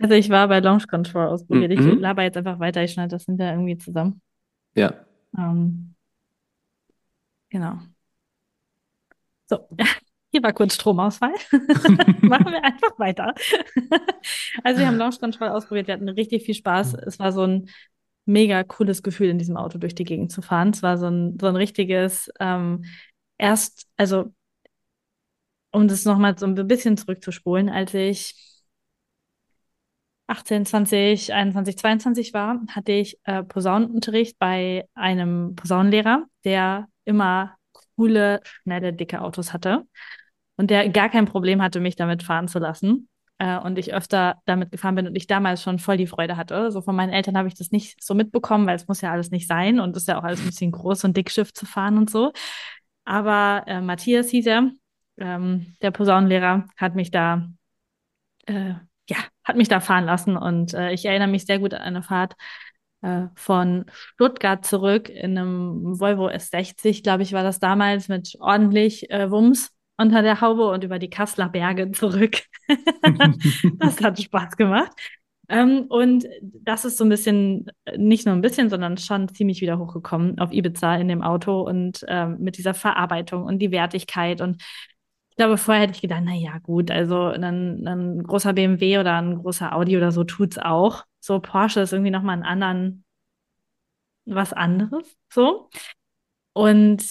Also ich war bei Launch Control ausprobiert. Mhm. Ich laber jetzt einfach weiter, ich schneide das hinterher irgendwie zusammen. Ja. Ähm, genau. So, hier war kurz Stromausfall. Machen wir einfach weiter. also wir haben Launch Control ausprobiert, wir hatten richtig viel Spaß. Es war so ein mega cooles Gefühl, in diesem Auto durch die Gegend zu fahren. Es war so ein, so ein richtiges, ähm, erst, also um das nochmal so ein bisschen zurückzuspulen, als ich 18, 20, 21, 22 war, hatte ich äh, Posaunenunterricht bei einem Posaunenlehrer, der immer coole, schnelle, dicke Autos hatte und der gar kein Problem hatte, mich damit fahren zu lassen. Äh, und ich öfter damit gefahren bin und ich damals schon voll die Freude hatte. So von meinen Eltern habe ich das nicht so mitbekommen, weil es muss ja alles nicht sein und es ist ja auch alles ein bisschen groß und Dickschiff zu fahren und so. Aber äh, Matthias hieß er, ähm, der Posaunenlehrer, hat mich da äh, hat mich da fahren lassen und äh, ich erinnere mich sehr gut an eine Fahrt äh, von Stuttgart zurück in einem Volvo S60, glaube ich, war das damals mit ordentlich äh, Wumms unter der Haube und über die Kasseler Berge zurück. das hat Spaß gemacht. Ähm, und das ist so ein bisschen, nicht nur ein bisschen, sondern schon ziemlich wieder hochgekommen auf Ibiza in dem Auto und ähm, mit dieser Verarbeitung und die Wertigkeit. Und glaube, vorher hätte ich gedacht, na ja, gut, also ein, ein großer BMW oder ein großer Audi oder so tut's auch. So Porsche ist irgendwie nochmal ein anderen, was anderes, so. Und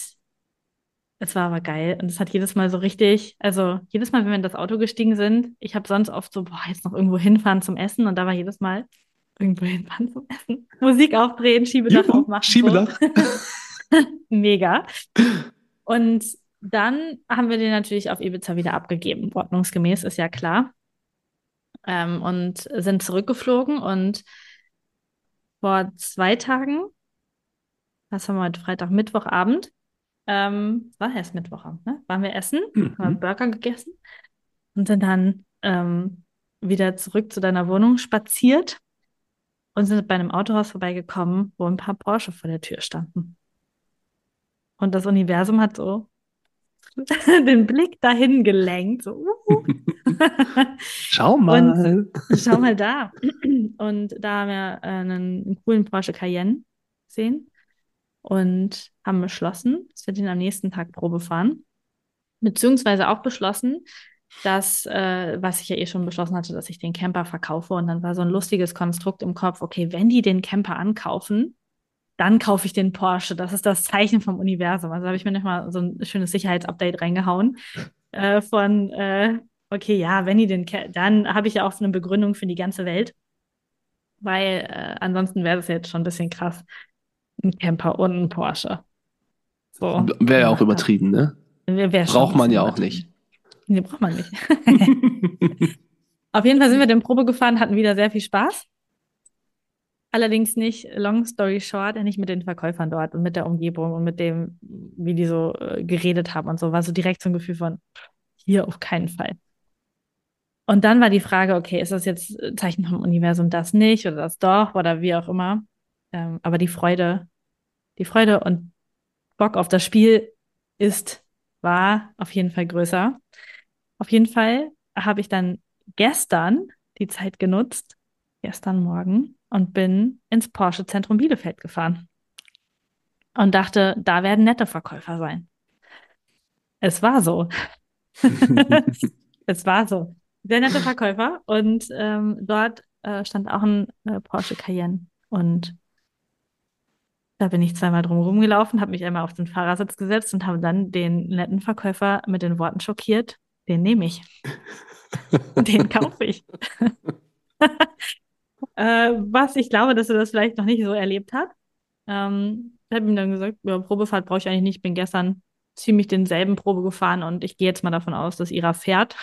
es war aber geil und es hat jedes Mal so richtig, also jedes Mal, wenn wir in das Auto gestiegen sind, ich habe sonst oft so, boah, jetzt noch irgendwo hinfahren zum Essen und da war jedes Mal irgendwo hinfahren zum Essen. Musik aufdrehen, Schiebedach Juhu, aufmachen. Schiebedach. So. Mega. Und dann haben wir den natürlich auf Ibiza wieder abgegeben. Ordnungsgemäß ist ja klar. Ähm, und sind zurückgeflogen und vor zwei Tagen, was haben wir heute Freitag, Mittwochabend, ähm, war erst Mittwochabend, ne? Waren wir essen, mhm. haben Burger gegessen und sind dann ähm, wieder zurück zu deiner Wohnung spaziert und sind bei einem Autohaus vorbeigekommen, wo ein paar Porsche vor der Tür standen. Und das Universum hat so den Blick dahin gelenkt. So, uh. schau mal. Und, schau mal da. Und da haben wir einen, einen coolen Porsche Cayenne gesehen und haben beschlossen, dass wir den am nächsten Tag Probe fahren. Beziehungsweise auch beschlossen, dass, äh, was ich ja eh schon beschlossen hatte, dass ich den Camper verkaufe. Und dann war so ein lustiges Konstrukt im Kopf, okay, wenn die den Camper ankaufen, dann kaufe ich den Porsche. Das ist das Zeichen vom Universum. Also habe ich mir nochmal so ein schönes Sicherheitsupdate reingehauen äh, von, äh, okay, ja, wenn die den, dann habe ich ja auch eine Begründung für die ganze Welt. Weil äh, ansonsten wäre das jetzt schon ein bisschen krass, ein Camper und ein Porsche. So. Wäre ja auch übertrieben, ne? Braucht man ja auch nicht. Nee, braucht man nicht. Auf jeden Fall sind wir den Probe gefahren, hatten wieder sehr viel Spaß. Allerdings nicht, long story short, nicht mit den Verkäufern dort und mit der Umgebung und mit dem, wie die so äh, geredet haben und so, war so direkt so ein Gefühl von, hier auf keinen Fall. Und dann war die Frage, okay, ist das jetzt Zeichen vom Universum das nicht oder das doch oder wie auch immer? Ähm, aber die Freude, die Freude und Bock auf das Spiel ist, war auf jeden Fall größer. Auf jeden Fall habe ich dann gestern die Zeit genutzt, gestern Morgen, und bin ins Porsche Zentrum Bielefeld gefahren. Und dachte, da werden nette Verkäufer sein. Es war so. es war so. Sehr nette Verkäufer. Und ähm, dort äh, stand auch ein äh, Porsche Cayenne. Und da bin ich zweimal drum rumgelaufen, habe mich einmal auf den Fahrersitz gesetzt und habe dann den netten Verkäufer mit den Worten schockiert. Den nehme ich. den kaufe ich. Äh, was ich glaube, dass er das vielleicht noch nicht so erlebt hat. Ähm, ich habe ihm dann gesagt, ja, Probefahrt brauche ich eigentlich nicht. Ich bin gestern ziemlich denselben Probe gefahren und ich gehe jetzt mal davon aus, dass ihrer fährt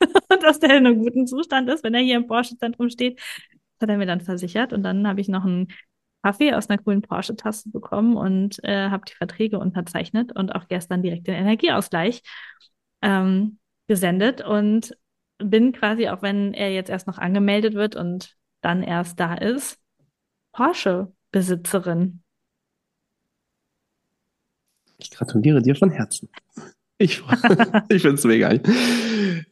und dass der in einem guten Zustand ist, wenn er hier im Porsche-Zentrum steht. Das hat er mir dann versichert und dann habe ich noch einen Kaffee aus einer coolen Porsche-Tasse bekommen und äh, habe die Verträge unterzeichnet und auch gestern direkt den Energieausgleich ähm, gesendet und bin quasi, auch wenn er jetzt erst noch angemeldet wird und dann erst da ist, Porsche-Besitzerin. Ich gratuliere dir von Herzen. Ich, ich finde es mega.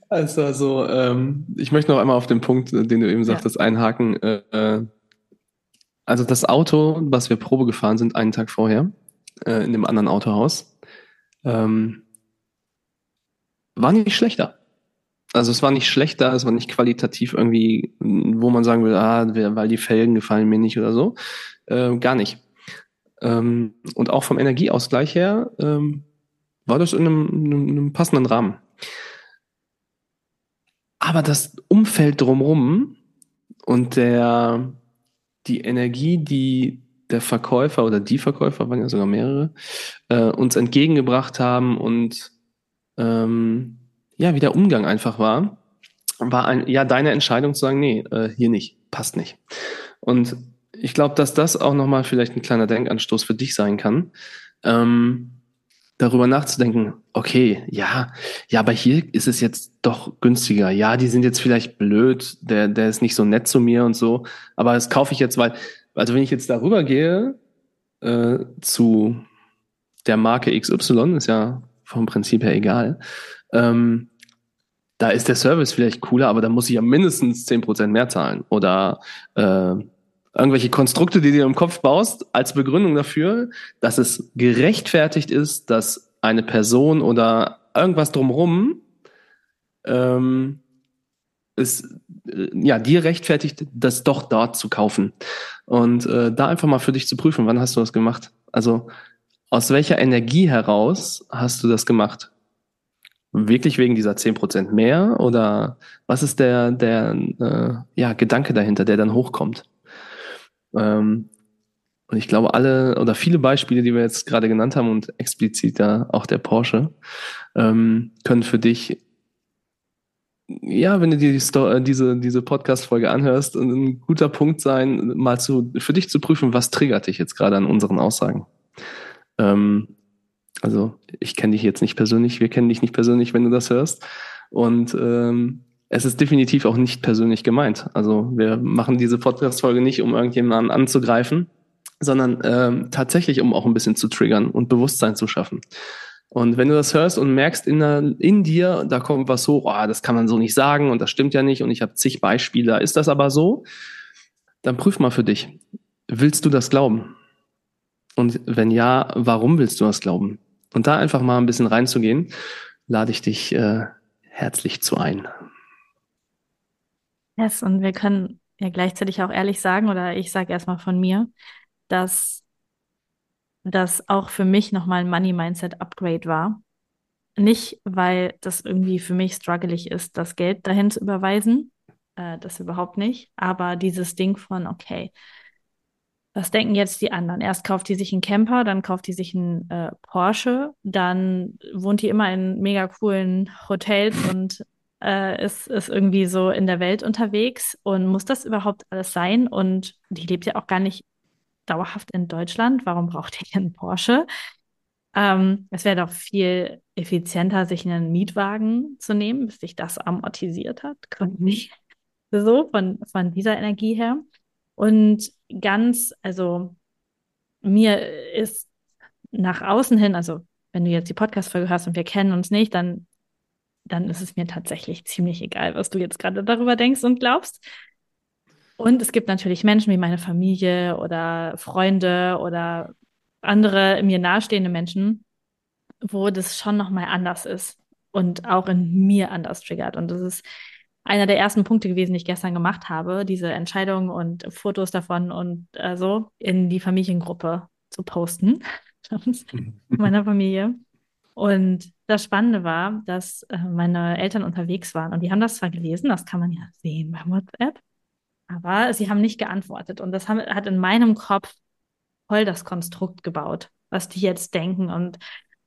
Also, also ähm, ich möchte noch einmal auf den Punkt, den du eben sagtest, ja. einhaken. Äh, äh also das Auto, was wir Probe gefahren sind, einen Tag vorher, äh, in dem anderen Autohaus, ähm, war nicht schlechter. Also es war nicht schlechter, es war nicht qualitativ irgendwie, wo man sagen will, ah, weil die Felgen gefallen mir nicht oder so. Äh, gar nicht. Ähm, und auch vom Energieausgleich her ähm, war das in einem, einem, einem passenden Rahmen. Aber das Umfeld drumherum und der die Energie, die der Verkäufer oder die Verkäufer, waren ja sogar mehrere, äh, uns entgegengebracht haben und ähm, ja, wie der Umgang einfach war, war ein, ja deine Entscheidung zu sagen, nee, äh, hier nicht, passt nicht. Und ich glaube, dass das auch nochmal vielleicht ein kleiner Denkanstoß für dich sein kann. Ähm, darüber nachzudenken, okay, ja, ja, aber hier ist es jetzt doch günstiger. Ja, die sind jetzt vielleicht blöd, der, der ist nicht so nett zu mir und so, aber das kaufe ich jetzt, weil, also wenn ich jetzt darüber gehe äh, zu der Marke XY, ist ja vom Prinzip her egal, ähm, da ist der Service vielleicht cooler, aber da muss ich ja mindestens zehn Prozent mehr zahlen. Oder äh, irgendwelche Konstrukte, die du im Kopf baust, als Begründung dafür, dass es gerechtfertigt ist, dass eine Person oder irgendwas drumherum ähm, ist, äh, ja, dir rechtfertigt, das doch dort zu kaufen. Und äh, da einfach mal für dich zu prüfen, wann hast du das gemacht? Also aus welcher Energie heraus hast du das gemacht? Wirklich wegen dieser zehn Prozent mehr? Oder was ist der, der äh, ja, Gedanke dahinter, der dann hochkommt? Ähm, und ich glaube, alle oder viele Beispiele, die wir jetzt gerade genannt haben und explizit da auch der Porsche, ähm, können für dich, ja, wenn du dir die Sto äh, diese, diese Podcast-Folge anhörst, ein guter Punkt sein, mal zu, für dich zu prüfen, was triggert dich jetzt gerade an unseren Aussagen. Ähm, also, ich kenne dich jetzt nicht persönlich, wir kennen dich nicht persönlich, wenn du das hörst. Und ähm, es ist definitiv auch nicht persönlich gemeint. Also wir machen diese Podcast-Folge nicht, um irgendjemanden anzugreifen, sondern ähm, tatsächlich, um auch ein bisschen zu triggern und Bewusstsein zu schaffen. Und wenn du das hörst und merkst in, der, in dir, da kommt was hoch, oh, das kann man so nicht sagen und das stimmt ja nicht und ich habe zig Beispiele, ist das aber so? Dann prüf mal für dich. Willst du das glauben? Und wenn ja, warum willst du das glauben? Und da einfach mal ein bisschen reinzugehen, lade ich dich äh, herzlich zu ein. Yes, und wir können ja gleichzeitig auch ehrlich sagen, oder ich sage erstmal von mir, dass das auch für mich nochmal ein Money-Mindset-Upgrade war. Nicht, weil das irgendwie für mich struggelig ist, das Geld dahin zu überweisen, äh, das überhaupt nicht, aber dieses Ding von, okay, was denken jetzt die anderen? Erst kauft die sich einen Camper, dann kauft die sich einen äh, Porsche, dann wohnt die immer in mega coolen Hotels und äh, ist, ist irgendwie so in der Welt unterwegs und muss das überhaupt alles sein? Und die lebt ja auch gar nicht dauerhaft in Deutschland. Warum braucht die einen Porsche? Ähm, es wäre doch viel effizienter, sich einen Mietwagen zu nehmen, bis sich das amortisiert hat. Nicht so von, von dieser Energie her. Und ganz, also mir ist nach außen hin, also wenn du jetzt die Podcast-Folge hörst und wir kennen uns nicht, dann dann ist es mir tatsächlich ziemlich egal, was du jetzt gerade darüber denkst und glaubst. Und es gibt natürlich Menschen wie meine Familie oder Freunde oder andere mir nahestehende Menschen, wo das schon nochmal anders ist und auch in mir anders triggert. Und das ist einer der ersten Punkte gewesen, die ich gestern gemacht habe, diese Entscheidung und Fotos davon und äh, so in die Familiengruppe zu posten meiner Familie. Und das Spannende war, dass äh, meine Eltern unterwegs waren und die haben das zwar gelesen, das kann man ja sehen bei WhatsApp, aber sie haben nicht geantwortet. Und das haben, hat in meinem Kopf voll das Konstrukt gebaut, was die jetzt denken und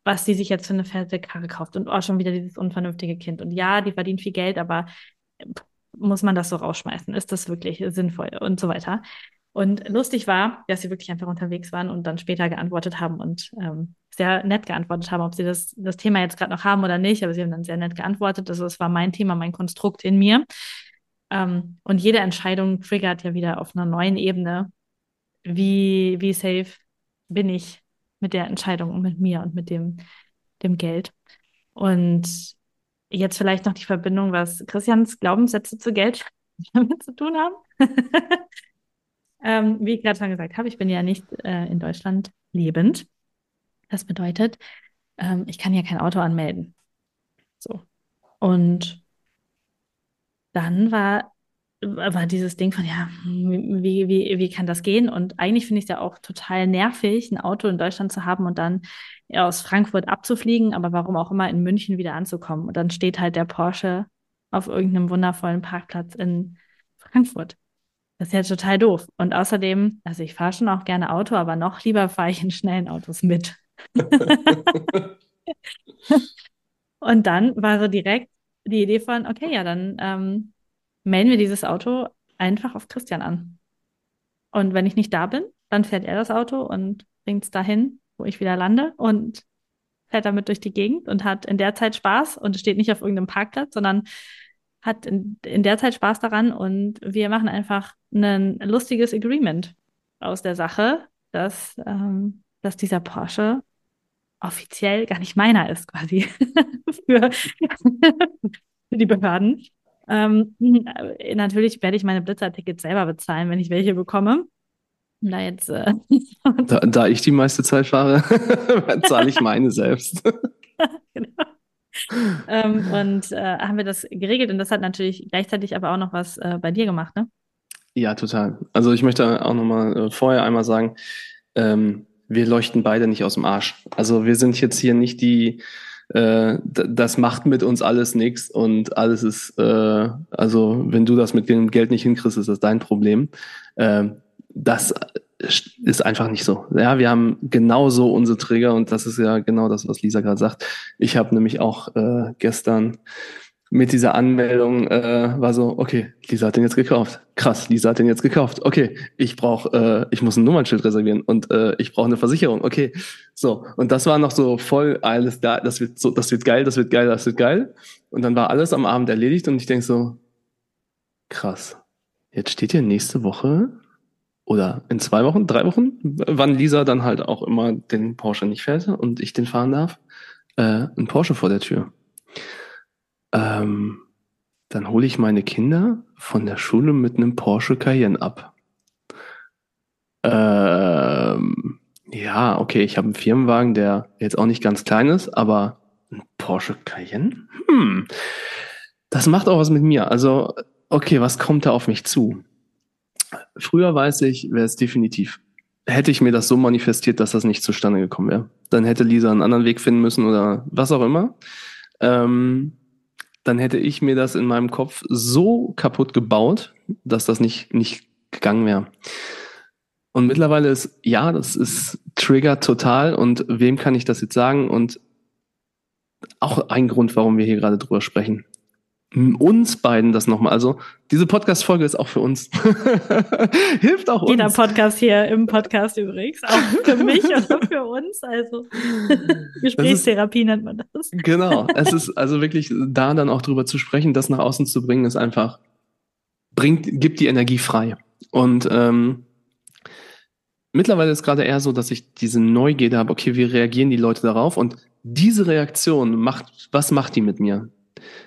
was die sich jetzt für eine fette Karre kauft und auch oh, schon wieder dieses unvernünftige Kind. Und ja, die verdient viel Geld, aber muss man das so rausschmeißen? Ist das wirklich sinnvoll und so weiter? Und lustig war, dass sie wirklich einfach unterwegs waren und dann später geantwortet haben und ähm, sehr nett geantwortet haben, ob sie das, das Thema jetzt gerade noch haben oder nicht, aber sie haben dann sehr nett geantwortet. Also es war mein Thema, mein Konstrukt in mir. Ähm, und jede Entscheidung triggert ja wieder auf einer neuen Ebene, wie, wie safe bin ich mit der Entscheidung und mit mir und mit dem, dem Geld. Und jetzt vielleicht noch die Verbindung, was Christians Glaubenssätze zu Geld damit zu tun haben. Ähm, wie ich gerade schon gesagt habe, ich bin ja nicht äh, in Deutschland lebend. Das bedeutet, ähm, ich kann ja kein Auto anmelden. So. Und dann war, war dieses Ding von, ja, wie, wie, wie kann das gehen? Und eigentlich finde ich es ja auch total nervig, ein Auto in Deutschland zu haben und dann aus Frankfurt abzufliegen, aber warum auch immer in München wieder anzukommen. Und dann steht halt der Porsche auf irgendeinem wundervollen Parkplatz in Frankfurt. Das ist ja total doof. Und außerdem, also ich fahre schon auch gerne Auto, aber noch lieber fahre ich in schnellen Autos mit. und dann war so direkt die Idee von, okay, ja, dann ähm, melden wir dieses Auto einfach auf Christian an. Und wenn ich nicht da bin, dann fährt er das Auto und bringt es dahin, wo ich wieder lande und fährt damit durch die Gegend und hat in der Zeit Spaß und steht nicht auf irgendeinem Parkplatz, sondern hat in, in der Zeit Spaß daran und wir machen einfach ein lustiges Agreement aus der Sache, dass, ähm, dass dieser Porsche offiziell gar nicht meiner ist, quasi für, für die Behörden. Ähm, natürlich werde ich meine Blitzer-Tickets selber bezahlen, wenn ich welche bekomme. Da, jetzt, äh da, da ich die meiste Zeit fahre, zahle ich meine selbst. genau. ähm, und äh, haben wir das geregelt und das hat natürlich gleichzeitig aber auch noch was äh, bei dir gemacht, ne? Ja, total. Also ich möchte auch nochmal äh, vorher einmal sagen, ähm, wir leuchten beide nicht aus dem Arsch. Also wir sind jetzt hier nicht die, äh, das macht mit uns alles nichts und alles ist, äh, also wenn du das mit dem Geld nicht hinkriegst, ist das dein Problem. Äh, das ist einfach nicht so. Ja, wir haben genauso unsere Trigger und das ist ja genau das, was Lisa gerade sagt. Ich habe nämlich auch äh, gestern mit dieser Anmeldung äh, war so, okay, Lisa hat den jetzt gekauft. Krass, Lisa hat den jetzt gekauft. Okay, ich brauche, äh, ich muss ein Nummernschild reservieren und äh, ich brauche eine Versicherung. Okay, so und das war noch so voll alles da. Das wird so, das wird geil, das wird geil, das wird geil. Und dann war alles am Abend erledigt und ich denk so, krass. Jetzt steht hier nächste Woche oder in zwei Wochen, drei Wochen, wann Lisa dann halt auch immer den Porsche nicht fährt und ich den fahren darf, äh, ein Porsche vor der Tür. Ähm, dann hole ich meine Kinder von der Schule mit einem Porsche Cayenne ab. Ähm, ja, okay, ich habe einen Firmenwagen, der jetzt auch nicht ganz klein ist, aber ein Porsche Cayenne? Hm, das macht auch was mit mir. Also, okay, was kommt da auf mich zu? Früher weiß ich, wäre es definitiv. Hätte ich mir das so manifestiert, dass das nicht zustande gekommen wäre. Dann hätte Lisa einen anderen Weg finden müssen oder was auch immer. Ähm, dann hätte ich mir das in meinem Kopf so kaputt gebaut, dass das nicht, nicht gegangen wäre. Und mittlerweile ist, ja, das ist Trigger total. Und wem kann ich das jetzt sagen? Und auch ein Grund, warum wir hier gerade drüber sprechen uns beiden das nochmal. Also diese Podcast-Folge ist auch für uns. Hilft auch uns. Jeder Podcast hier im Podcast übrigens, auch für mich oder für uns. Also Gesprächstherapie ist, nennt man das. Genau. Es ist also wirklich da dann auch drüber zu sprechen, das nach außen zu bringen, ist einfach, bringt, gibt die Energie frei. Und ähm, mittlerweile ist gerade eher so, dass ich diese Neugierde habe, okay, wie reagieren die Leute darauf? Und diese Reaktion macht, was macht die mit mir?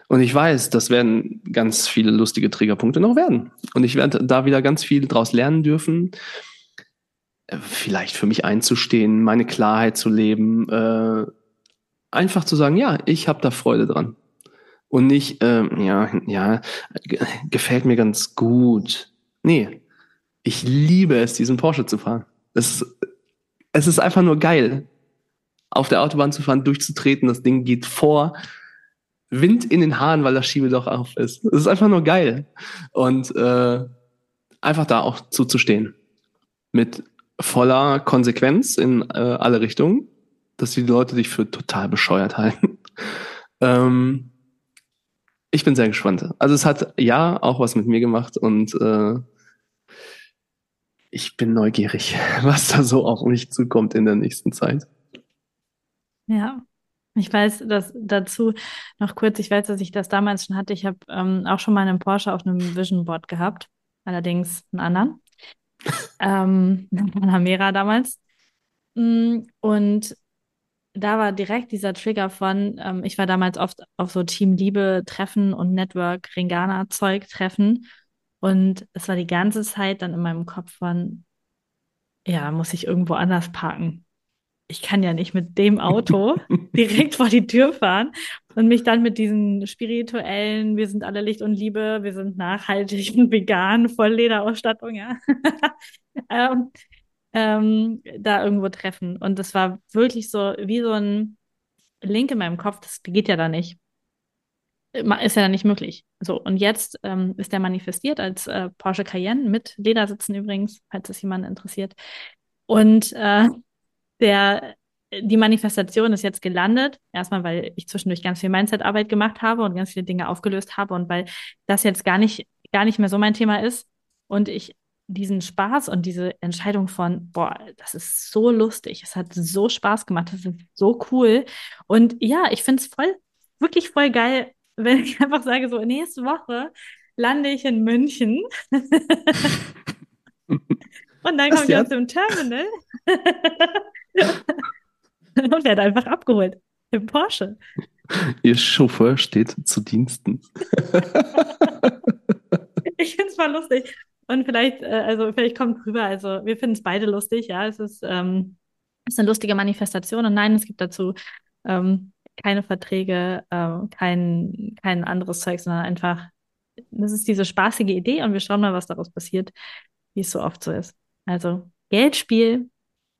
Und ich weiß, das werden ganz viele lustige Triggerpunkte noch werden. Und ich werde da wieder ganz viel draus lernen dürfen. Äh, vielleicht für mich einzustehen, meine Klarheit zu leben, äh, einfach zu sagen, ja, ich habe da Freude dran. Und nicht, äh, ja, ja, gefällt mir ganz gut. Nee, ich liebe es, diesen Porsche zu fahren. Es, es ist einfach nur geil, auf der Autobahn zu fahren, durchzutreten, das Ding geht vor Wind in den Haaren, weil das Schiebedach auf ist. Es ist einfach nur geil. Und äh, einfach da auch zuzustehen. Mit voller Konsequenz in äh, alle Richtungen, dass die Leute dich für total bescheuert halten. ähm, ich bin sehr gespannt. Also es hat ja auch was mit mir gemacht und äh, ich bin neugierig, was da so auf mich zukommt in der nächsten Zeit. Ja, ich weiß, dass dazu noch kurz, ich weiß, dass ich das damals schon hatte. Ich habe ähm, auch schon mal einen Porsche auf einem Vision Board gehabt, allerdings einen anderen. ähm, Panamera damals. Mm, und da war direkt dieser Trigger von, ähm, ich war damals oft auf so Team Liebe Treffen und Network Ringana Zeug Treffen. Und es war die ganze Zeit dann in meinem Kopf von, ja, muss ich irgendwo anders parken ich kann ja nicht mit dem Auto direkt vor die Tür fahren und mich dann mit diesen spirituellen, wir sind alle Licht und Liebe, wir sind nachhaltig und vegan, voll Lederausstattung, ja, ähm, ähm, da irgendwo treffen. Und das war wirklich so wie so ein Link in meinem Kopf, das geht ja da nicht. Ist ja dann nicht möglich. So, und jetzt ähm, ist der manifestiert als äh, Porsche Cayenne mit Ledersitzen übrigens, falls es jemanden interessiert. Und äh, der, die Manifestation ist jetzt gelandet. Erstmal, weil ich zwischendurch ganz viel Mindset-Arbeit gemacht habe und ganz viele Dinge aufgelöst habe und weil das jetzt gar nicht, gar nicht mehr so mein Thema ist und ich diesen Spaß und diese Entscheidung von, boah, das ist so lustig, es hat so Spaß gemacht, das ist so cool. Und ja, ich finde es voll, wirklich voll geil, wenn ich einfach sage, so nächste Woche lande ich in München. und dann komme ich aus dem Terminal und werde einfach abgeholt im Porsche. Ihr Chauffeur steht zu Diensten. ich finde es mal lustig. Und vielleicht, äh, also vielleicht kommt rüber, also wir finden es beide lustig, ja. Es ist, ähm, es ist eine lustige Manifestation und nein, es gibt dazu ähm, keine Verträge, ähm, kein, kein anderes Zeug, sondern einfach, das ist diese spaßige Idee und wir schauen mal, was daraus passiert, wie es so oft so ist. Also Geldspiel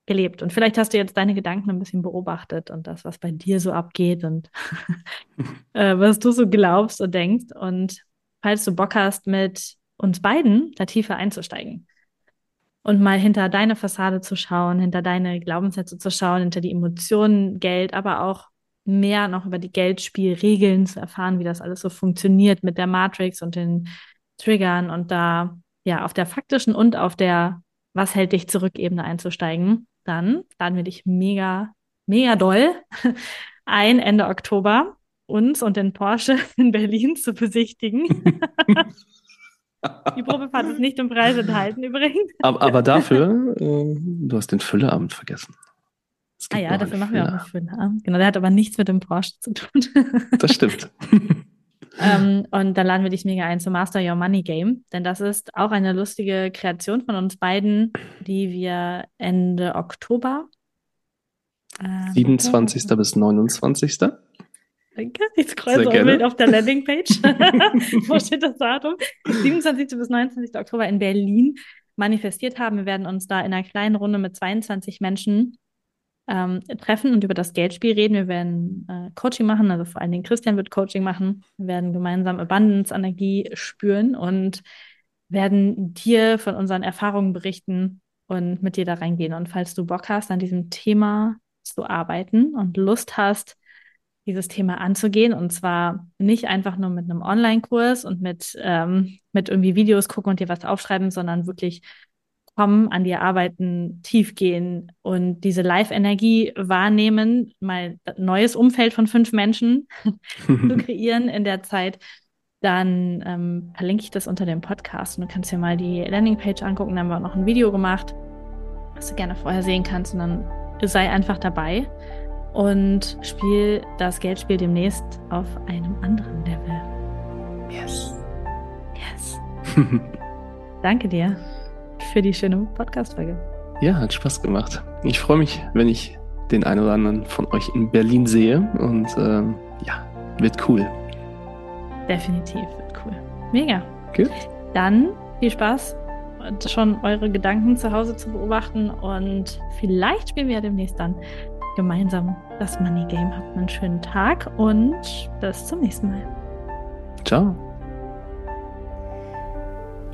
gelebt. Und vielleicht hast du jetzt deine Gedanken ein bisschen beobachtet und das, was bei dir so abgeht und äh, was du so glaubst und denkst. Und falls du Bock hast, mit uns beiden da tiefer einzusteigen und mal hinter deine Fassade zu schauen, hinter deine Glaubenssätze zu schauen, hinter die Emotionen, Geld, aber auch mehr noch über die Geldspielregeln zu erfahren, wie das alles so funktioniert mit der Matrix und den Triggern und da ja auf der faktischen und auf der was hält dich zurück Ebene einzusteigen, dann laden wir dich mega, mega doll ein Ende Oktober uns und den Porsche in Berlin zu besichtigen. Die Probefahrt ist nicht im Preis enthalten übrigens. Aber, aber dafür, äh, du hast den Fülleabend vergessen. Ah ja, dafür machen wir auch einen Fülleabend. Genau, der hat aber nichts mit dem Porsche zu tun. Das stimmt. Ähm, und dann laden wir dich mega ein zum Master Your Money Game, denn das ist auch eine lustige Kreation von uns beiden, die wir Ende Oktober. Ähm, 27. bis 29. Danke. Ich scroll so wild auf der Landingpage. Wo steht das Datum? 27. bis 29. Oktober in Berlin manifestiert haben. Wir werden uns da in einer kleinen Runde mit 22 Menschen ähm, treffen und über das Geldspiel reden. Wir werden äh, Coaching machen, also vor allen Dingen Christian wird Coaching machen. Wir werden gemeinsam Abundance-Energie spüren und werden dir von unseren Erfahrungen berichten und mit dir da reingehen. Und falls du Bock hast, an diesem Thema zu arbeiten und Lust hast, dieses Thema anzugehen. Und zwar nicht einfach nur mit einem Online-Kurs und mit, ähm, mit irgendwie Videos gucken und dir was aufschreiben, sondern wirklich kommen, an dir arbeiten, tief gehen und diese Live-Energie wahrnehmen, mal ein neues Umfeld von fünf Menschen zu kreieren in der Zeit, dann ähm, verlinke ich das unter dem Podcast und du kannst dir mal die Landingpage angucken. Da haben wir auch noch ein Video gemacht, was du gerne vorher sehen kannst und dann sei einfach dabei und spiel das Geldspiel demnächst auf einem anderen Level. Yes. Yes. Danke dir für die schöne Podcast-Folge. Ja, hat Spaß gemacht. Ich freue mich, wenn ich den einen oder anderen von euch in Berlin sehe und ähm, ja, wird cool. Definitiv wird cool. Mega. Gut. Dann viel Spaß schon eure Gedanken zu Hause zu beobachten und vielleicht spielen wir ja demnächst dann gemeinsam das Money Game. Habt einen schönen Tag und bis zum nächsten Mal. Ciao.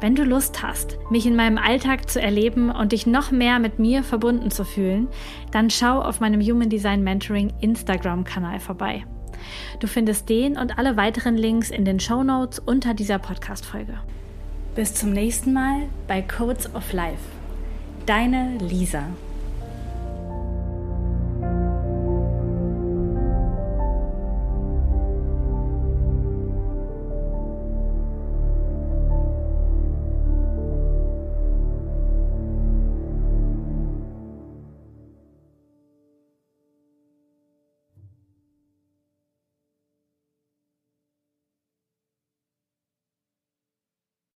Wenn du Lust hast, mich in meinem Alltag zu erleben und dich noch mehr mit mir verbunden zu fühlen, dann schau auf meinem Human Design Mentoring Instagram-Kanal vorbei. Du findest den und alle weiteren Links in den Show Notes unter dieser Podcast-Folge. Bis zum nächsten Mal bei Codes of Life. Deine Lisa.